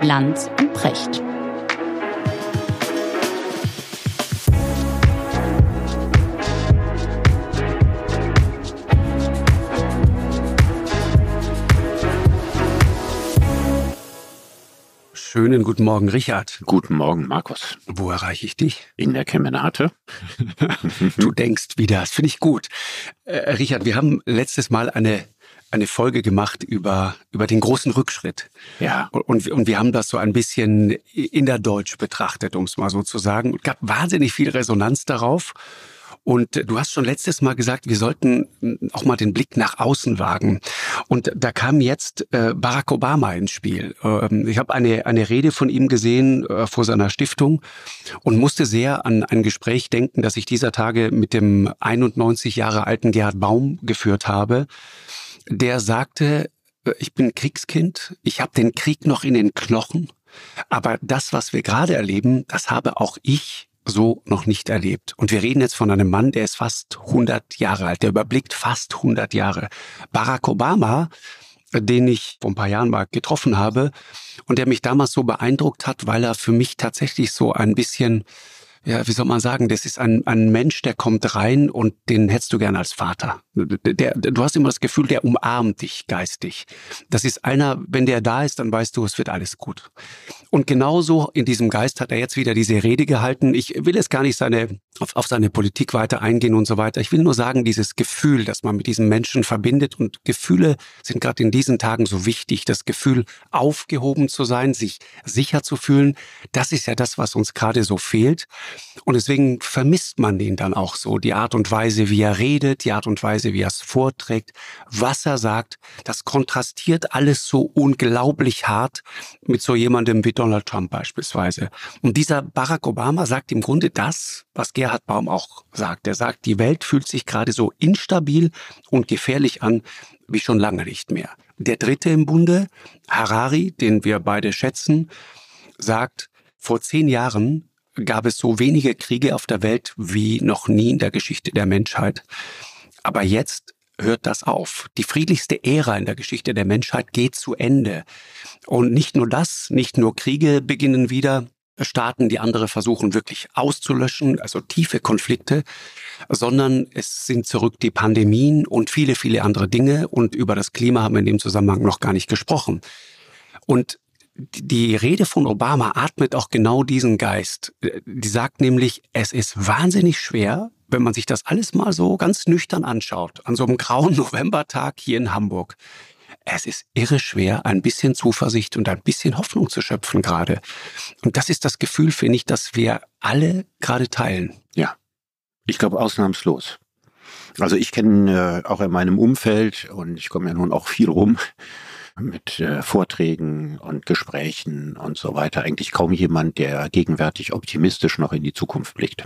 Lanz und Precht. Schönen guten Morgen, Richard. Guten Morgen, Markus. Wo erreiche ich dich? In der Kemenate. du denkst wieder, das finde ich gut. Äh, Richard, wir haben letztes Mal eine eine Folge gemacht über, über den großen Rückschritt. Ja. Und, und wir haben das so ein bisschen in der Deutsch betrachtet, um es mal so zu sagen. Es gab wahnsinnig viel Resonanz darauf. Und du hast schon letztes Mal gesagt, wir sollten auch mal den Blick nach außen wagen. Und da kam jetzt äh, Barack Obama ins Spiel. Ähm, ich habe eine, eine Rede von ihm gesehen äh, vor seiner Stiftung und musste sehr an ein Gespräch denken, das ich dieser Tage mit dem 91 Jahre alten Gerhard Baum geführt habe. Der sagte, äh, ich bin Kriegskind, ich habe den Krieg noch in den Knochen, aber das, was wir gerade erleben, das habe auch ich so noch nicht erlebt. Und wir reden jetzt von einem Mann, der ist fast 100 Jahre alt, der überblickt fast 100 Jahre. Barack Obama, den ich vor ein paar Jahren mal getroffen habe und der mich damals so beeindruckt hat, weil er für mich tatsächlich so ein bisschen ja, wie soll man sagen, das ist ein, ein Mensch, der kommt rein und den hättest du gern als Vater. Der, du hast immer das Gefühl, der umarmt dich geistig. Das ist einer, wenn der da ist, dann weißt du, es wird alles gut. Und genauso in diesem Geist hat er jetzt wieder diese Rede gehalten. Ich will jetzt gar nicht seine, auf, auf seine Politik weiter eingehen und so weiter. Ich will nur sagen, dieses Gefühl, das man mit diesem Menschen verbindet und Gefühle sind gerade in diesen Tagen so wichtig. Das Gefühl, aufgehoben zu sein, sich sicher zu fühlen, das ist ja das, was uns gerade so fehlt. Und deswegen vermisst man den dann auch so. Die Art und Weise, wie er redet, die Art und Weise, wie er es vorträgt, was er sagt, das kontrastiert alles so unglaublich hart mit so jemandem wie Donald Trump beispielsweise. Und dieser Barack Obama sagt im Grunde das, was Gerhard Baum auch sagt. Er sagt, die Welt fühlt sich gerade so instabil und gefährlich an wie schon lange nicht mehr. Der dritte im Bunde, Harari, den wir beide schätzen, sagt, vor zehn Jahren gab es so wenige Kriege auf der Welt wie noch nie in der Geschichte der Menschheit. Aber jetzt hört das auf. Die friedlichste Ära in der Geschichte der Menschheit geht zu Ende. Und nicht nur das, nicht nur Kriege beginnen wieder, Staaten, die andere versuchen wirklich auszulöschen, also tiefe Konflikte, sondern es sind zurück die Pandemien und viele, viele andere Dinge. Und über das Klima haben wir in dem Zusammenhang noch gar nicht gesprochen. Und die Rede von Obama atmet auch genau diesen Geist. Die sagt nämlich, es ist wahnsinnig schwer, wenn man sich das alles mal so ganz nüchtern anschaut, an so einem grauen Novembertag hier in Hamburg. Es ist irre schwer, ein bisschen Zuversicht und ein bisschen Hoffnung zu schöpfen gerade. Und das ist das Gefühl, finde ich, dass wir alle gerade teilen. Ja, ich glaube ausnahmslos. Also ich kenne äh, auch in meinem Umfeld und ich komme ja nun auch viel rum, mit äh, Vorträgen und Gesprächen und so weiter eigentlich kaum jemand, der gegenwärtig optimistisch noch in die Zukunft blickt.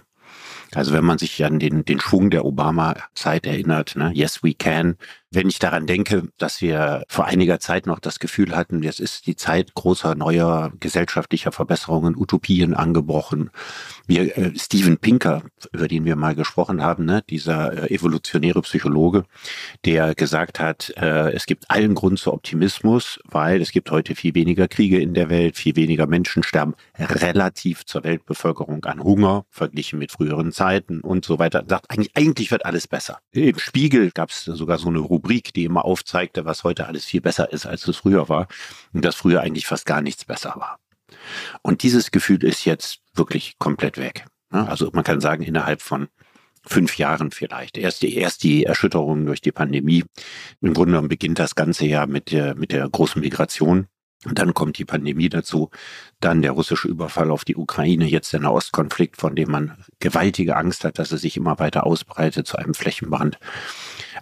Also wenn man sich an den, den Schwung der Obama-Zeit erinnert, ne, yes we can, wenn ich daran denke, dass wir vor einiger Zeit noch das Gefühl hatten, jetzt ist die Zeit großer neuer gesellschaftlicher Verbesserungen, Utopien angebrochen. Wir, äh, Steven Pinker, über den wir mal gesprochen haben, ne, dieser äh, evolutionäre Psychologe, der gesagt hat, äh, es gibt allen Grund zu Optimismus, weil es gibt heute viel weniger Kriege in der Welt, viel weniger Menschen sterben relativ zur Weltbevölkerung an Hunger, verglichen mit früheren Zeiten und so weiter. Sagt eigentlich, eigentlich wird alles besser. Im Spiegel gab es sogar so eine Rubrik, die immer aufzeigte, was heute alles viel besser ist, als es früher war. Und dass früher eigentlich fast gar nichts besser war. Und dieses Gefühl ist jetzt wirklich komplett weg. Also man kann sagen, innerhalb von fünf Jahren vielleicht. Erst die, erst die Erschütterung durch die Pandemie. Im Grunde genommen beginnt das ganze ja mit der, mit der großen Migration. Und dann kommt die Pandemie dazu, dann der russische Überfall auf die Ukraine, jetzt der Nahostkonflikt, von dem man gewaltige Angst hat, dass er sich immer weiter ausbreitet zu einem Flächenbrand.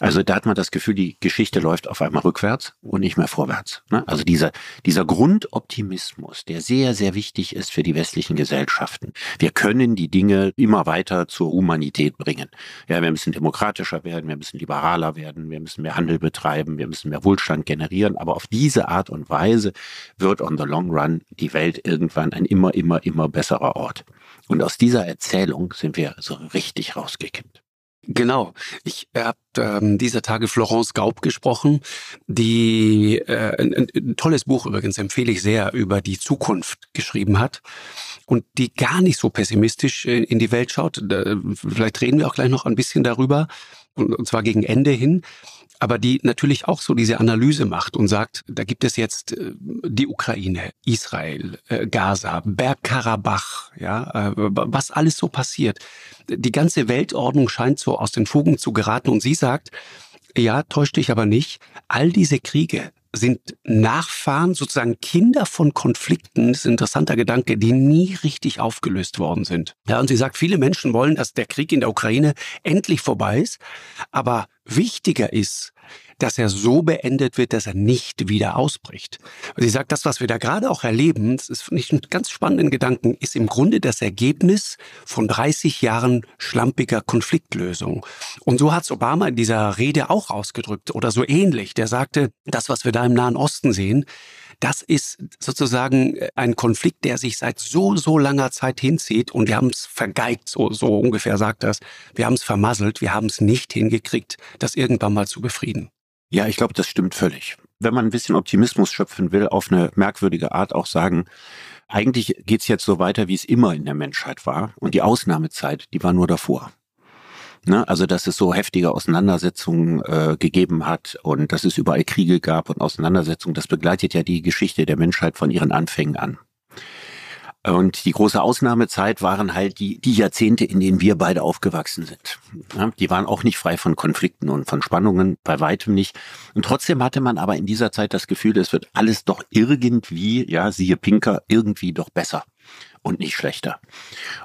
Also da hat man das Gefühl, die Geschichte läuft auf einmal rückwärts und nicht mehr vorwärts. Ne? Also dieser, dieser Grundoptimismus, der sehr, sehr wichtig ist für die westlichen Gesellschaften. Wir können die Dinge immer weiter zur Humanität bringen. Ja, wir müssen demokratischer werden, wir müssen liberaler werden, wir müssen mehr Handel betreiben, wir müssen mehr Wohlstand generieren. Aber auf diese Art und Weise wird on the long run die Welt irgendwann ein immer, immer, immer besserer Ort. Und aus dieser Erzählung sind wir so richtig rausgekippt. Genau. Ich habe ähm, dieser Tage Florence Gaub gesprochen, die äh, ein, ein tolles Buch übrigens empfehle ich sehr über die Zukunft geschrieben hat und die gar nicht so pessimistisch in die Welt schaut. Vielleicht reden wir auch gleich noch ein bisschen darüber und zwar gegen Ende hin aber die natürlich auch so diese Analyse macht und sagt, da gibt es jetzt äh, die Ukraine, Israel, äh, Gaza, Bergkarabach, ja, äh, was alles so passiert. Die ganze Weltordnung scheint so aus den Fugen zu geraten und sie sagt, ja, täuscht dich aber nicht, all diese Kriege sind Nachfahren, sozusagen Kinder von Konflikten, das ist ein interessanter Gedanke, die nie richtig aufgelöst worden sind. Ja, und sie sagt, viele Menschen wollen, dass der Krieg in der Ukraine endlich vorbei ist, aber wichtiger ist, dass er so beendet wird, dass er nicht wieder ausbricht. Und sie sagt, das, was wir da gerade auch erleben, das ist nicht ein ganz spannenden Gedanken, ist im Grunde das Ergebnis von 30 Jahren schlampiger Konfliktlösung. Und so hat es Obama in dieser Rede auch ausgedrückt oder so ähnlich. Der sagte, das, was wir da im Nahen Osten sehen, das ist sozusagen ein Konflikt, der sich seit so, so langer Zeit hinzieht und wir haben es vergeigt, so, so ungefähr sagt das. Wir haben es vermasselt, wir haben es nicht hingekriegt, das irgendwann mal zu befrieden. Ja, ich glaube, das stimmt völlig. Wenn man ein bisschen Optimismus schöpfen will, auf eine merkwürdige Art auch sagen, eigentlich geht's jetzt so weiter, wie es immer in der Menschheit war. Und die Ausnahmezeit, die war nur davor. Ne? Also, dass es so heftige Auseinandersetzungen äh, gegeben hat und dass es überall Kriege gab und Auseinandersetzungen, das begleitet ja die Geschichte der Menschheit von ihren Anfängen an. Und die große Ausnahmezeit waren halt die, die Jahrzehnte, in denen wir beide aufgewachsen sind. Ja, die waren auch nicht frei von Konflikten und von Spannungen, bei weitem nicht. Und trotzdem hatte man aber in dieser Zeit das Gefühl, es wird alles doch irgendwie, ja, siehe Pinker, irgendwie doch besser und nicht schlechter.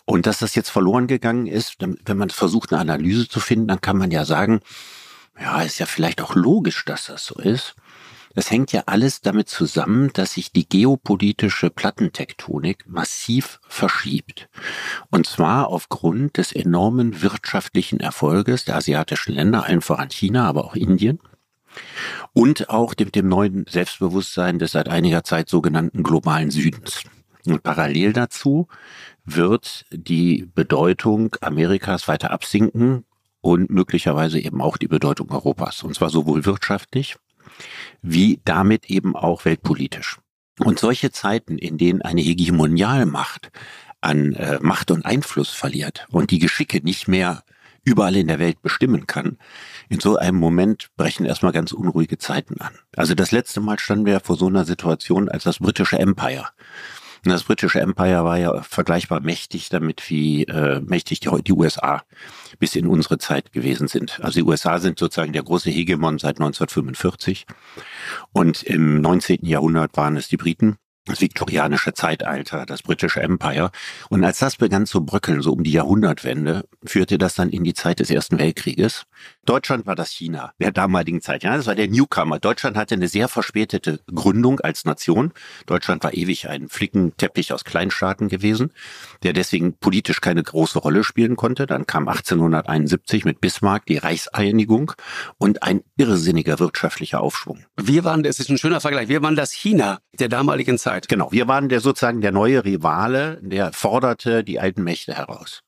Und dass das jetzt verloren gegangen ist, wenn man versucht, eine Analyse zu finden, dann kann man ja sagen, ja, ist ja vielleicht auch logisch, dass das so ist. Das hängt ja alles damit zusammen, dass sich die geopolitische Plattentektonik massiv verschiebt. Und zwar aufgrund des enormen wirtschaftlichen Erfolges der asiatischen Länder, allen voran China, aber auch Indien. Und auch dem, dem neuen Selbstbewusstsein des seit einiger Zeit sogenannten globalen Südens. Und parallel dazu wird die Bedeutung Amerikas weiter absinken und möglicherweise eben auch die Bedeutung Europas. Und zwar sowohl wirtschaftlich wie damit eben auch weltpolitisch. Und solche Zeiten, in denen eine Hegemonialmacht an äh, Macht und Einfluss verliert und die Geschicke nicht mehr überall in der Welt bestimmen kann, in so einem Moment brechen erstmal ganz unruhige Zeiten an. Also das letzte Mal standen wir vor so einer Situation als das britische Empire das britische Empire war ja vergleichbar mächtig damit, wie äh, mächtig die, die USA bis in unsere Zeit gewesen sind. Also die USA sind sozusagen der große Hegemon seit 1945 und im 19. Jahrhundert waren es die Briten das viktorianische Zeitalter, das britische Empire. Und als das begann zu bröckeln, so um die Jahrhundertwende, führte das dann in die Zeit des Ersten Weltkrieges. Deutschland war das China der damaligen Zeit. Ja, das war der Newcomer. Deutschland hatte eine sehr verspätete Gründung als Nation. Deutschland war ewig ein Flickenteppich aus Kleinstaaten gewesen, der deswegen politisch keine große Rolle spielen konnte. Dann kam 1871 mit Bismarck die Reichseinigung und ein irrsinniger wirtschaftlicher Aufschwung. Wir waren, das ist ein schöner Vergleich, wir waren das China der damaligen Zeit. Zeit. Genau, wir waren der sozusagen der neue Rivale, der forderte die alten Mächte heraus.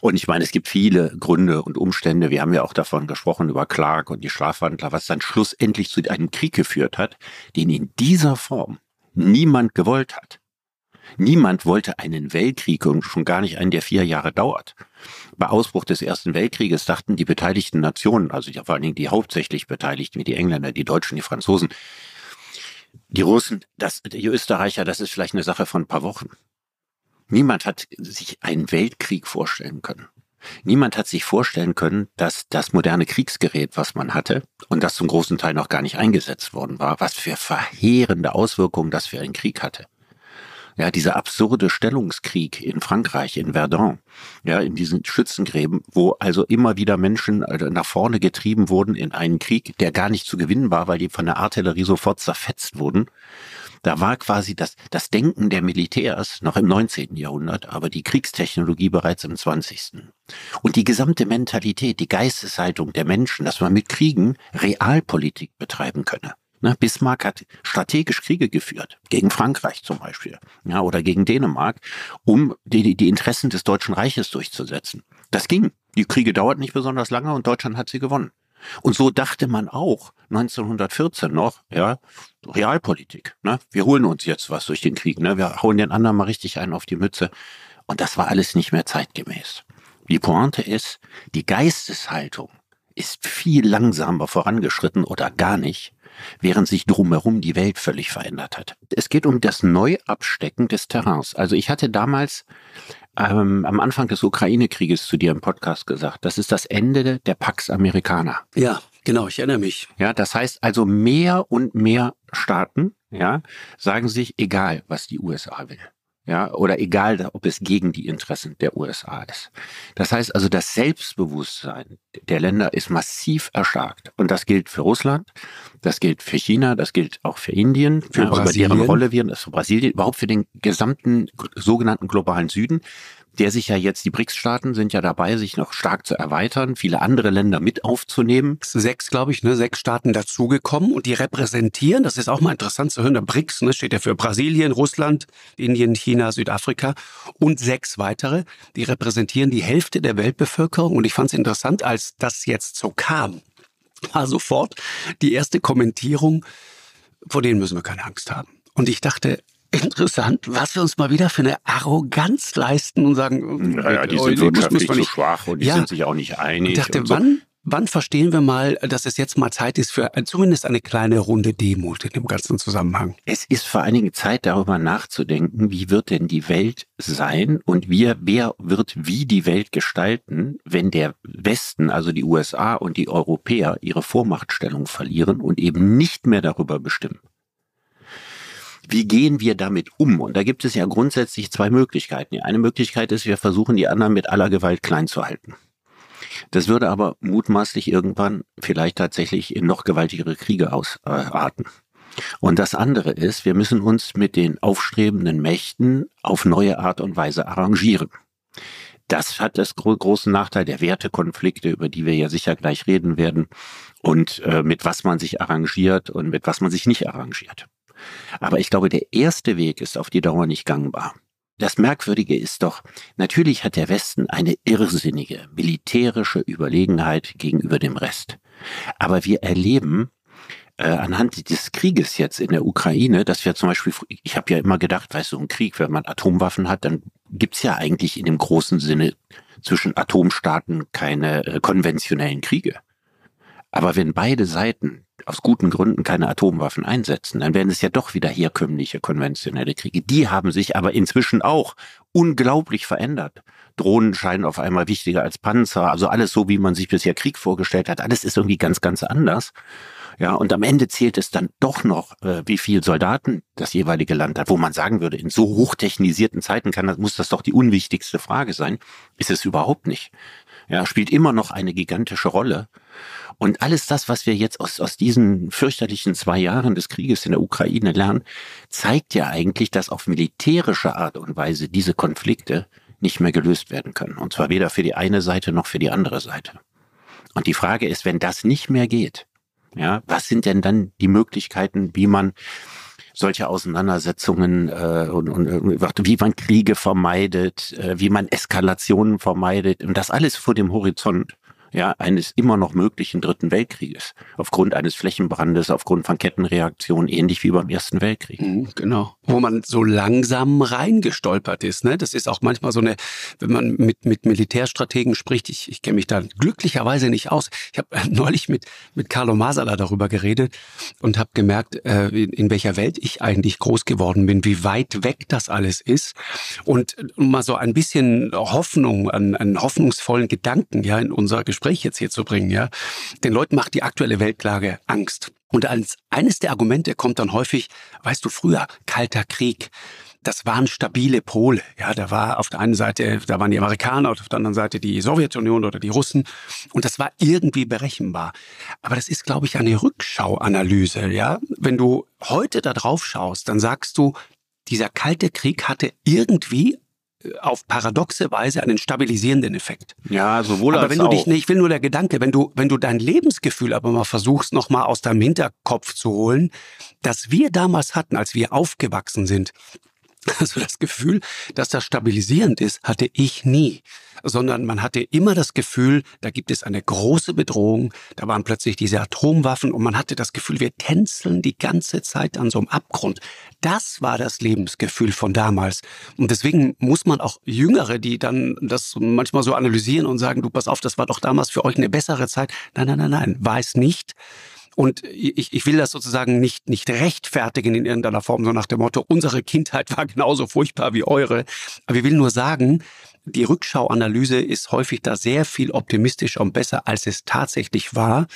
Und ich meine, es gibt viele Gründe und Umstände. Wir haben ja auch davon gesprochen, über Clark und die Schlafwandler, was dann schlussendlich zu einem Krieg geführt hat, den in dieser Form niemand gewollt hat. Niemand wollte einen Weltkrieg und schon gar nicht einen, der vier Jahre dauert. Bei Ausbruch des Ersten Weltkrieges dachten die beteiligten Nationen, also vor allen Dingen die hauptsächlich Beteiligten, wie die Engländer, die Deutschen, die Franzosen, die Russen, das, die Österreicher, das ist vielleicht eine Sache von ein paar Wochen. Niemand hat sich einen Weltkrieg vorstellen können. Niemand hat sich vorstellen können, dass das moderne Kriegsgerät, was man hatte, und das zum großen Teil noch gar nicht eingesetzt worden war, was für verheerende Auswirkungen das für einen Krieg hatte. Ja, dieser absurde Stellungskrieg in Frankreich, in Verdun, ja, in diesen Schützengräben, wo also immer wieder Menschen äh, nach vorne getrieben wurden in einen Krieg, der gar nicht zu gewinnen war, weil die von der Artillerie sofort zerfetzt wurden. Da war quasi das, das Denken der Militärs noch im 19. Jahrhundert, aber die Kriegstechnologie bereits im 20. Und die gesamte Mentalität, die Geisteshaltung der Menschen, dass man mit Kriegen Realpolitik betreiben könne. Ne, Bismarck hat strategisch Kriege geführt, gegen Frankreich zum Beispiel, ja, oder gegen Dänemark, um die, die Interessen des Deutschen Reiches durchzusetzen. Das ging. Die Kriege dauerten nicht besonders lange und Deutschland hat sie gewonnen. Und so dachte man auch 1914 noch, ja, Realpolitik. Ne? Wir holen uns jetzt was durch den Krieg. Ne? Wir hauen den anderen mal richtig einen auf die Mütze. Und das war alles nicht mehr zeitgemäß. Die Pointe ist, die Geisteshaltung ist viel langsamer vorangeschritten oder gar nicht, während sich drumherum die Welt völlig verändert hat. Es geht um das Neuabstecken des Terrains. Also ich hatte damals ähm, am Anfang des Ukraine-Krieges zu dir im Podcast gesagt, das ist das Ende der Pax Americana. Ja, genau, ich erinnere mich. Ja, das heißt also mehr und mehr Staaten, ja, sagen sich, egal, was die USA will ja, oder egal, ob es gegen die Interessen der USA ist. Das heißt also, das Selbstbewusstsein der Länder ist massiv erstarkt. Und das gilt für Russland, das gilt für China, das gilt auch für Indien, für ja, über deren Rolle wir, das für Brasilien, überhaupt für den gesamten sogenannten globalen Süden der sich ja jetzt, die BRICS-Staaten sind ja dabei, sich noch stark zu erweitern, viele andere Länder mit aufzunehmen. Sechs, glaube ich, ne, sechs Staaten dazugekommen und die repräsentieren, das ist auch mal interessant zu hören, der BRICS ne, steht ja für Brasilien, Russland, Indien, China, Südafrika und sechs weitere, die repräsentieren die Hälfte der Weltbevölkerung und ich fand es interessant, als das jetzt so kam, war sofort die erste Kommentierung, vor denen müssen wir keine Angst haben. Und ich dachte, interessant, was wir uns mal wieder für eine Arroganz leisten und sagen, ja, ja die oh, sind wirtschaftlich zu schwach und die ja. sind sich auch nicht einig. Ich dachte, so. wann, wann verstehen wir mal, dass es jetzt mal Zeit ist für zumindest eine kleine Runde Demut in dem ganzen Zusammenhang? Es ist vor allen Dingen Zeit, darüber nachzudenken, wie wird denn die Welt sein und wir, wer wird wie die Welt gestalten, wenn der Westen, also die USA und die Europäer ihre Vormachtstellung verlieren und eben nicht mehr darüber bestimmen. Wie gehen wir damit um? Und da gibt es ja grundsätzlich zwei Möglichkeiten. Die eine Möglichkeit ist, wir versuchen die anderen mit aller Gewalt klein zu halten. Das würde aber mutmaßlich irgendwann vielleicht tatsächlich in noch gewaltigere Kriege ausarten. Und das andere ist, wir müssen uns mit den aufstrebenden Mächten auf neue Art und Weise arrangieren. Das hat das gro großen Nachteil der Wertekonflikte, über die wir ja sicher gleich reden werden, und äh, mit was man sich arrangiert und mit was man sich nicht arrangiert. Aber ich glaube, der erste Weg ist auf die Dauer nicht gangbar. Das Merkwürdige ist doch, natürlich hat der Westen eine irrsinnige militärische Überlegenheit gegenüber dem Rest. Aber wir erleben äh, anhand des Krieges jetzt in der Ukraine, dass wir zum Beispiel, ich habe ja immer gedacht, weißt du, ein Krieg, wenn man Atomwaffen hat, dann gibt's ja eigentlich in dem großen Sinne zwischen Atomstaaten keine äh, konventionellen Kriege. Aber wenn beide Seiten aus guten Gründen keine Atomwaffen einsetzen, dann werden es ja doch wieder herkömmliche konventionelle Kriege. Die haben sich aber inzwischen auch unglaublich verändert. Drohnen scheinen auf einmal wichtiger als Panzer, also alles so, wie man sich bisher Krieg vorgestellt hat. Alles ist irgendwie ganz, ganz anders. Ja, und am Ende zählt es dann doch noch, äh, wie viel Soldaten das jeweilige Land hat, wo man sagen würde, in so hochtechnisierten Zeiten kann muss das doch die unwichtigste Frage sein. Ist es überhaupt nicht. Ja, spielt immer noch eine gigantische Rolle. Und alles das, was wir jetzt aus, aus diesen fürchterlichen zwei Jahren des Krieges in der Ukraine lernen, zeigt ja eigentlich, dass auf militärische Art und Weise diese Konflikte nicht mehr gelöst werden können. Und zwar weder für die eine Seite noch für die andere Seite. Und die Frage ist, wenn das nicht mehr geht, ja, was sind denn dann die Möglichkeiten, wie man solche Auseinandersetzungen äh, und, und wie man Kriege vermeidet, äh, wie man Eskalationen vermeidet und das alles vor dem Horizont ja, eines immer noch möglichen Dritten Weltkrieges. Aufgrund eines Flächenbrandes, aufgrund von Kettenreaktionen, ähnlich wie beim Ersten Weltkrieg. Mhm, genau. Wo man so langsam reingestolpert ist. Ne? Das ist auch manchmal so eine, wenn man mit, mit Militärstrategen spricht, ich, ich kenne mich da glücklicherweise nicht aus. Ich habe neulich mit, mit Carlo Masala darüber geredet und habe gemerkt, äh, in, in welcher Welt ich eigentlich groß geworden bin, wie weit weg das alles ist. Und mal so ein bisschen Hoffnung, einen, einen hoffnungsvollen Gedanken ja in unser Gespräch Gespräch jetzt hier zu bringen, ja. Den Leuten macht die aktuelle Weltlage Angst. Und als eines der Argumente kommt dann häufig, weißt du, früher Kalter Krieg. Das waren stabile Pole. Ja, da war auf der einen Seite, da waren die Amerikaner, auf der anderen Seite die Sowjetunion oder die Russen. Und das war irgendwie berechenbar. Aber das ist, glaube ich, eine Rückschauanalyse. Ja, wenn du heute da drauf schaust, dann sagst du, dieser Kalte Krieg hatte irgendwie auf paradoxe Weise einen stabilisierenden Effekt. Ja, sowohl aber als wenn du dich, nee, ich will nur der Gedanke, wenn du, wenn du dein Lebensgefühl aber mal versuchst, noch mal aus deinem Hinterkopf zu holen, das wir damals hatten, als wir aufgewachsen sind, Also das Gefühl, dass das stabilisierend ist, hatte ich nie, sondern man hatte immer das Gefühl, da gibt es eine große Bedrohung, da waren plötzlich diese Atomwaffen und man hatte das Gefühl, wir tänzeln die ganze Zeit an so einem Abgrund. Das war das Lebensgefühl von damals. Und deswegen muss man auch Jüngere, die dann das manchmal so analysieren und sagen, du pass auf, das war doch damals für euch eine bessere Zeit. Nein, nein, nein, nein, es nicht. Und ich, ich will das sozusagen nicht, nicht rechtfertigen in irgendeiner Form, so nach dem Motto, unsere Kindheit war genauso furchtbar wie eure. Aber ich will nur sagen, die Rückschauanalyse ist häufig da sehr viel optimistischer und besser, als es tatsächlich war.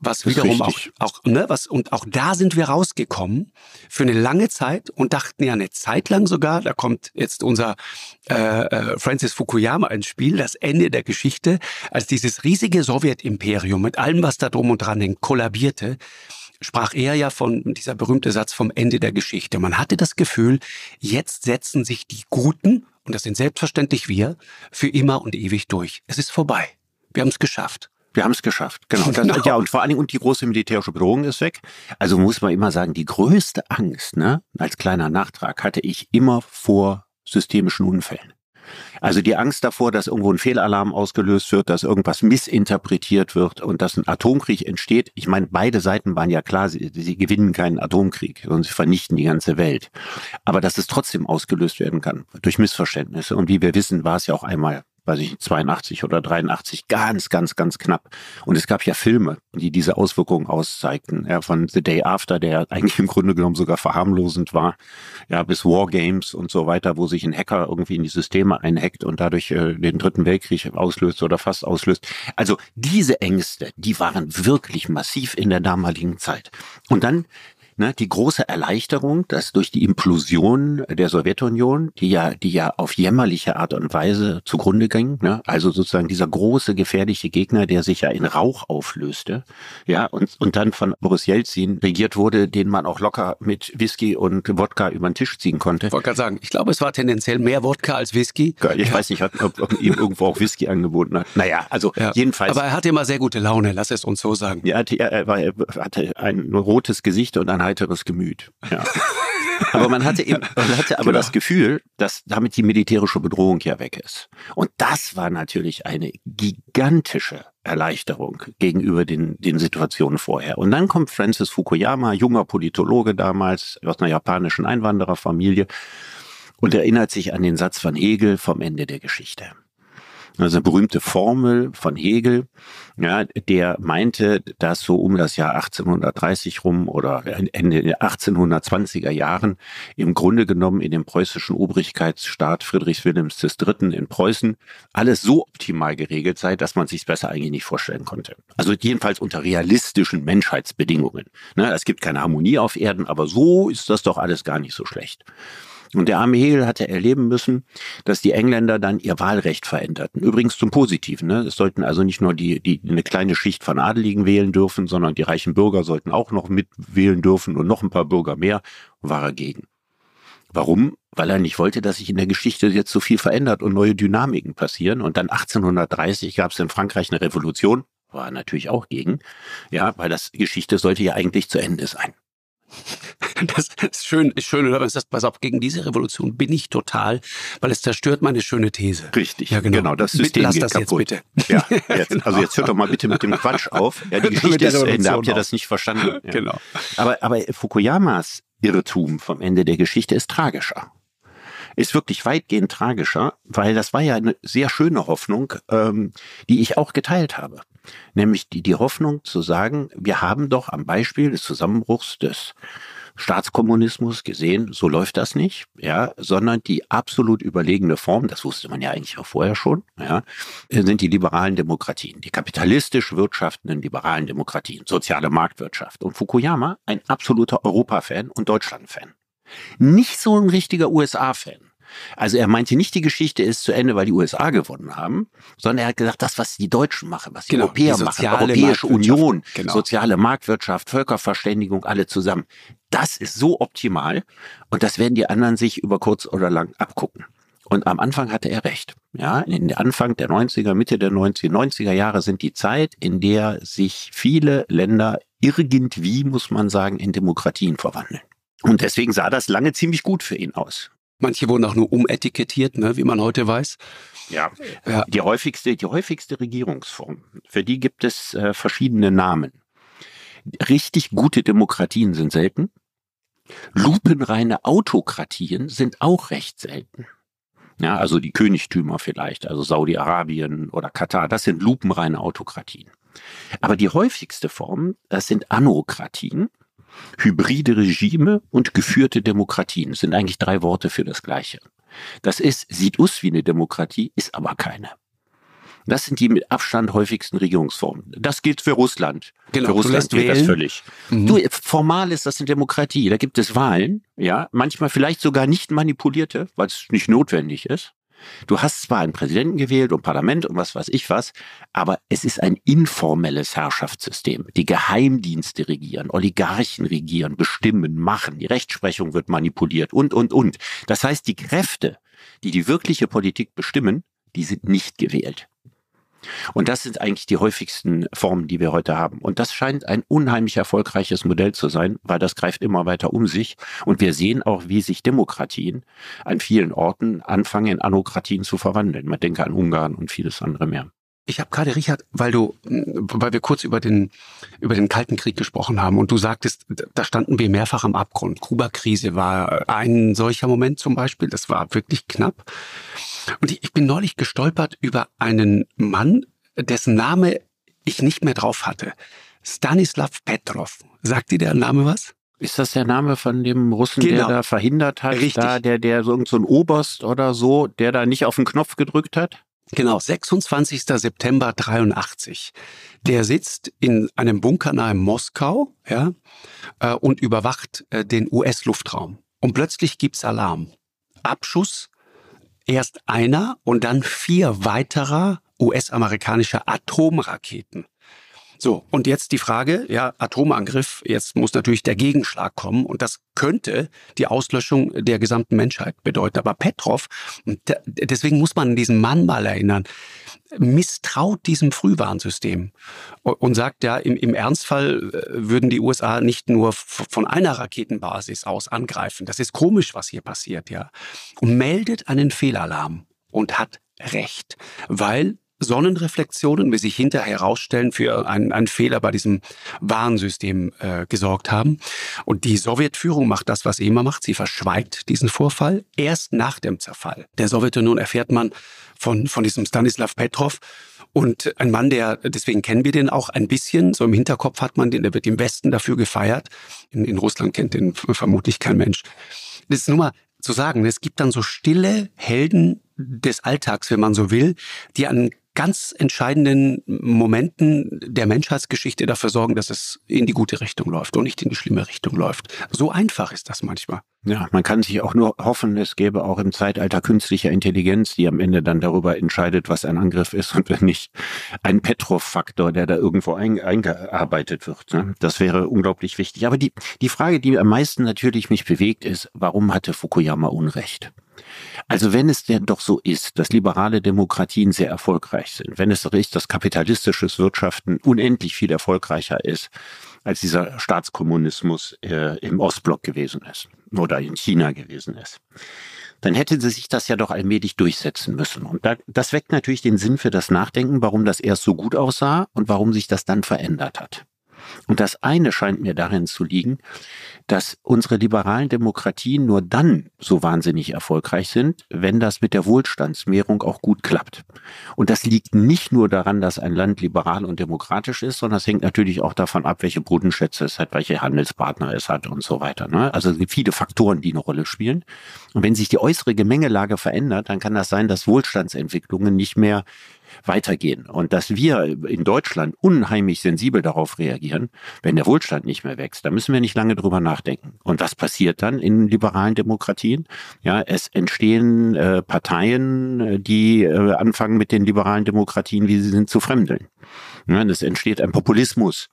Was wiederum auch, auch, ne, was, und auch da sind wir rausgekommen für eine lange Zeit und dachten ja eine Zeit lang sogar, da kommt jetzt unser äh, äh, Francis Fukuyama ins Spiel, das Ende der Geschichte, als dieses riesige Sowjetimperium mit allem, was da drum und dran hängt, kollabierte, sprach er ja von dieser berühmte Satz vom Ende der Geschichte. Man hatte das Gefühl, jetzt setzen sich die Guten und das sind selbstverständlich wir, für immer und ewig durch. Es ist vorbei. Wir haben es geschafft. Wir haben es geschafft, genau. Das, genau. Ja, und vor allen Dingen, und die große militärische Bedrohung ist weg. Also muss man immer sagen, die größte Angst, ne, als kleiner Nachtrag, hatte ich immer vor systemischen Unfällen. Also die Angst davor, dass irgendwo ein Fehlalarm ausgelöst wird, dass irgendwas missinterpretiert wird und dass ein Atomkrieg entsteht. Ich meine, beide Seiten waren ja klar, sie, sie gewinnen keinen Atomkrieg, sondern sie vernichten die ganze Welt. Aber dass es trotzdem ausgelöst werden kann durch Missverständnisse. Und wie wir wissen, war es ja auch einmal weiß ich, 82 oder 83, ganz, ganz, ganz knapp. Und es gab ja Filme, die diese Auswirkungen auszeigten, ja, von The Day After, der eigentlich im Grunde genommen sogar verharmlosend war, ja, bis Wargames und so weiter, wo sich ein Hacker irgendwie in die Systeme einhackt und dadurch äh, den Dritten Weltkrieg auslöst oder fast auslöst. Also diese Ängste, die waren wirklich massiv in der damaligen Zeit. Und dann ne, die große Erleichterung, dass durch die Implosion der Sowjetunion, die ja, die ja auf jämmerliche Art und Weise zugrunde ging, ne, also sozusagen dieser große gefährliche Gegner, der sich ja in Rauch auflöste, ja, und, und dann von Boris Jelzin regiert wurde, den man auch locker mit Whisky und Wodka über den Tisch ziehen konnte. Ich wollte gerade sagen, ich glaube, es war tendenziell mehr Wodka als Whisky. Ich ja. weiß nicht, ob, ob ihm irgendwo auch Whisky angeboten hat. Naja, also ja. jedenfalls. Aber er hatte immer sehr gute Laune, lass es uns so sagen. Ja, er, war, er hatte ein rotes Gesicht und ein heiteres Gemüt. Ja. aber man hatte eben, man hatte aber genau. das Gefühl, dass damit die militärische Bedrohung ja weg ist. Und das war natürlich eine gigantische Erleichterung gegenüber den, den Situationen vorher. Und dann kommt Francis Fukuyama, junger Politologe damals aus einer japanischen Einwandererfamilie und erinnert sich an den Satz von Hegel vom Ende der Geschichte. Also eine berühmte Formel von Hegel, ja, der meinte, dass so um das Jahr 1830 rum oder Ende der 1820er Jahren im Grunde genommen in dem preußischen Obrigkeitsstaat Friedrichs Wilhelms III. in Preußen alles so optimal geregelt sei, dass man sich besser eigentlich nicht vorstellen konnte. Also jedenfalls unter realistischen Menschheitsbedingungen. Ne, es gibt keine Harmonie auf Erden, aber so ist das doch alles gar nicht so schlecht. Und der arme Hegel hatte erleben müssen, dass die Engländer dann ihr Wahlrecht veränderten. Übrigens zum Positiven. Ne? Es sollten also nicht nur die, die eine kleine Schicht von Adeligen wählen dürfen, sondern die reichen Bürger sollten auch noch mitwählen dürfen und noch ein paar Bürger mehr. War er gegen. Warum? Weil er nicht wollte, dass sich in der Geschichte jetzt so viel verändert und neue Dynamiken passieren. Und dann 1830 gab es in Frankreich eine Revolution, war er natürlich auch gegen, ja, weil das Geschichte sollte ja eigentlich zu Ende sein. Das ist schön, ist schön, oder? Das, pass auf, gegen diese Revolution bin ich total, weil es zerstört meine schöne These. Richtig, ja, genau. genau das System Lass geht das kaputt. Jetzt bitte. Ja, jetzt, genau. also jetzt hört doch mal bitte mit dem Quatsch auf. Ja, die Geschichte ist Ende, habt ihr das nicht verstanden? Ja. Genau. Aber, aber Fukuyamas Irrtum vom Ende der Geschichte ist tragischer ist wirklich weitgehend tragischer, weil das war ja eine sehr schöne Hoffnung, ähm, die ich auch geteilt habe nämlich die, die Hoffnung zu sagen, wir haben doch am Beispiel des Zusammenbruchs des Staatskommunismus gesehen, so läuft das nicht, ja, sondern die absolut überlegene Form, das wusste man ja eigentlich auch vorher schon, ja, sind die liberalen Demokratien, die kapitalistisch wirtschaftenden liberalen Demokratien, soziale Marktwirtschaft. Und Fukuyama, ein absoluter Europa-Fan und Deutschland-Fan. Nicht so ein richtiger USA-Fan. Also er meinte nicht, die Geschichte ist zu Ende, weil die USA gewonnen haben, sondern er hat gesagt, das, was die Deutschen machen, was die genau, Europäer die machen, Europäische Union, genau. soziale Marktwirtschaft, Völkerverständigung, alle zusammen, das ist so optimal und das werden die anderen sich über kurz oder lang abgucken. Und am Anfang hatte er recht. Ja, in der Anfang der 90er, Mitte der 90er, 90er Jahre sind die Zeit, in der sich viele Länder irgendwie, muss man sagen, in Demokratien verwandeln. Und deswegen sah das lange ziemlich gut für ihn aus. Manche wurden auch nur umetikettiert, ne, wie man heute weiß. Ja, ja. Die, häufigste, die häufigste Regierungsform, für die gibt es äh, verschiedene Namen. Richtig gute Demokratien sind selten. Lupenreine Autokratien sind auch recht selten. Ja, also die Königtümer vielleicht, also Saudi-Arabien oder Katar, das sind lupenreine Autokratien. Aber die häufigste Form, das sind Anokratien, hybride Regime und geführte Demokratien. Sind eigentlich drei Worte für das Gleiche. Das ist, sieht aus wie eine Demokratie, ist aber keine. Das sind die mit Abstand häufigsten Regierungsformen. Das gilt für Russland. Genau, für Russland gilt das völlig. Mhm. Du, formal ist das eine Demokratie. Da gibt es Wahlen, ja, manchmal vielleicht sogar nicht manipulierte, weil es nicht notwendig ist. Du hast zwar einen Präsidenten gewählt und Parlament und was weiß ich was, aber es ist ein informelles Herrschaftssystem. Die Geheimdienste regieren, Oligarchen regieren, bestimmen, machen, die Rechtsprechung wird manipuliert und, und, und. Das heißt, die Kräfte, die die wirkliche Politik bestimmen, die sind nicht gewählt. Und das sind eigentlich die häufigsten Formen, die wir heute haben. Und das scheint ein unheimlich erfolgreiches Modell zu sein, weil das greift immer weiter um sich. Und wir sehen auch, wie sich Demokratien an vielen Orten anfangen, in Anokratien zu verwandeln. Man denke an Ungarn und vieles andere mehr. Ich habe gerade, Richard, weil du, weil wir kurz über den, über den Kalten Krieg gesprochen haben und du sagtest, da standen wir mehrfach am Abgrund. Kuba-Krise war ein solcher Moment zum Beispiel. Das war wirklich knapp. Und ich bin neulich gestolpert über einen Mann, dessen Name ich nicht mehr drauf hatte. Stanislav Petrov. Sagt dir der Name was? Ist das der Name von dem Russen, genau. der da verhindert hat, Richtig. da, der, der so, so ein Oberst oder so, der da nicht auf den Knopf gedrückt hat? Genau, 26. September 83. Der sitzt in einem Bunker nahe Moskau ja, äh, und überwacht äh, den US-Luftraum. Und plötzlich gibt's Alarm. Abschuss, erst einer und dann vier weiterer US-amerikanischer Atomraketen. So, und jetzt die Frage, ja, Atomangriff, jetzt muss natürlich der Gegenschlag kommen und das könnte die Auslöschung der gesamten Menschheit bedeuten. Aber Petrov, deswegen muss man diesen Mann mal erinnern, misstraut diesem Frühwarnsystem und sagt ja, im, im Ernstfall äh, würden die USA nicht nur von einer Raketenbasis aus angreifen. Das ist komisch, was hier passiert, ja. Und meldet einen Fehlalarm und hat recht, weil Sonnenreflexionen, wie sich hinterher herausstellen, für einen, einen Fehler bei diesem Warnsystem äh, gesorgt haben. Und die Sowjetführung macht das, was sie immer macht. Sie verschweigt diesen Vorfall erst nach dem Zerfall der Sowjetunion erfährt man von, von diesem Stanislav Petrov. Und ein Mann, der, deswegen kennen wir den auch ein bisschen, so im Hinterkopf hat man den, der wird im Westen dafür gefeiert. In, in Russland kennt den vermutlich kein Mensch. Das ist nur mal zu sagen, es gibt dann so stille Helden des Alltags, wenn man so will, die an ganz entscheidenden Momenten der Menschheitsgeschichte dafür sorgen, dass es in die gute Richtung läuft und nicht in die schlimme Richtung läuft. So einfach ist das manchmal. Ja, man kann sich auch nur hoffen, es gäbe auch im Zeitalter künstlicher Intelligenz, die am Ende dann darüber entscheidet, was ein Angriff ist und wenn nicht ein Petrov-Faktor, der da irgendwo ein, eingearbeitet wird. Ne? Das wäre unglaublich wichtig. Aber die, die Frage, die am meisten natürlich mich bewegt, ist, warum hatte Fukuyama Unrecht? Also wenn es denn doch so ist, dass liberale Demokratien sehr erfolgreich sind, wenn es so ist, dass kapitalistisches Wirtschaften unendlich viel erfolgreicher ist, als dieser Staatskommunismus äh, im Ostblock gewesen ist oder in China gewesen ist, dann hätte sie sich das ja doch allmählich durchsetzen müssen. Und da, das weckt natürlich den Sinn für das Nachdenken, warum das erst so gut aussah und warum sich das dann verändert hat. Und das eine scheint mir darin zu liegen, dass unsere liberalen Demokratien nur dann so wahnsinnig erfolgreich sind, wenn das mit der Wohlstandsmehrung auch gut klappt. Und das liegt nicht nur daran, dass ein Land liberal und demokratisch ist, sondern es hängt natürlich auch davon ab, welche Bodenschätze es hat, welche Handelspartner es hat und so weiter. Ne? Also es gibt viele Faktoren, die eine Rolle spielen. Und wenn sich die äußere Gemengelage verändert, dann kann das sein, dass Wohlstandsentwicklungen nicht mehr weitergehen. Und dass wir in Deutschland unheimlich sensibel darauf reagieren, wenn der Wohlstand nicht mehr wächst, da müssen wir nicht lange drüber nachdenken. Und was passiert dann in liberalen Demokratien? Ja, es entstehen äh, Parteien, äh, die äh, anfangen mit den liberalen Demokratien, wie sie sind, zu fremdeln. Ja, es entsteht ein Populismus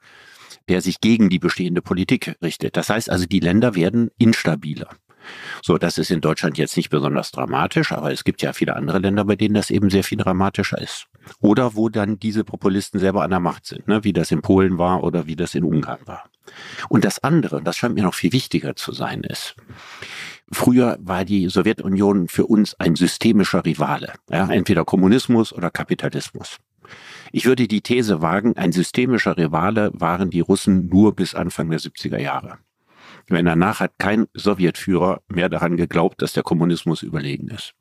der sich gegen die bestehende Politik richtet. Das heißt also, die Länder werden instabiler. So, das ist in Deutschland jetzt nicht besonders dramatisch, aber es gibt ja viele andere Länder, bei denen das eben sehr viel dramatischer ist. Oder wo dann diese Populisten selber an der Macht sind, ne? wie das in Polen war oder wie das in Ungarn war. Und das andere, das scheint mir noch viel wichtiger zu sein, ist, Früher war die Sowjetunion für uns ein systemischer Rivale, ja, entweder Kommunismus oder Kapitalismus. Ich würde die These wagen, ein systemischer Rivale waren die Russen nur bis Anfang der 70er Jahre. Wenn danach hat kein Sowjetführer mehr daran geglaubt, dass der Kommunismus überlegen ist.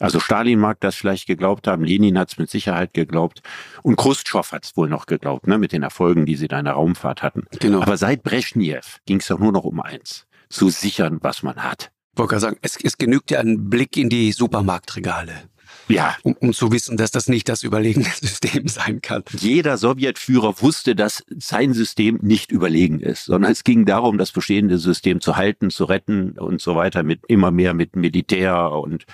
Also Stalin mag das vielleicht geglaubt haben, Lenin hat es mit Sicherheit geglaubt und Khrushchev hat es wohl noch geglaubt, ne, mit den Erfolgen, die sie da in der Raumfahrt hatten. Genau. Aber seit Brezhnev ging es doch nur noch um eins, zu sichern, was man hat. Ich wollte sagen, es, es genügt ja ein Blick in die Supermarktregale. Ja. Um, um zu wissen, dass das nicht das überlegene System sein kann. Jeder Sowjetführer wusste, dass sein System nicht überlegen ist, sondern es ging darum, das bestehende System zu halten, zu retten und so weiter, mit immer mehr mit Militär und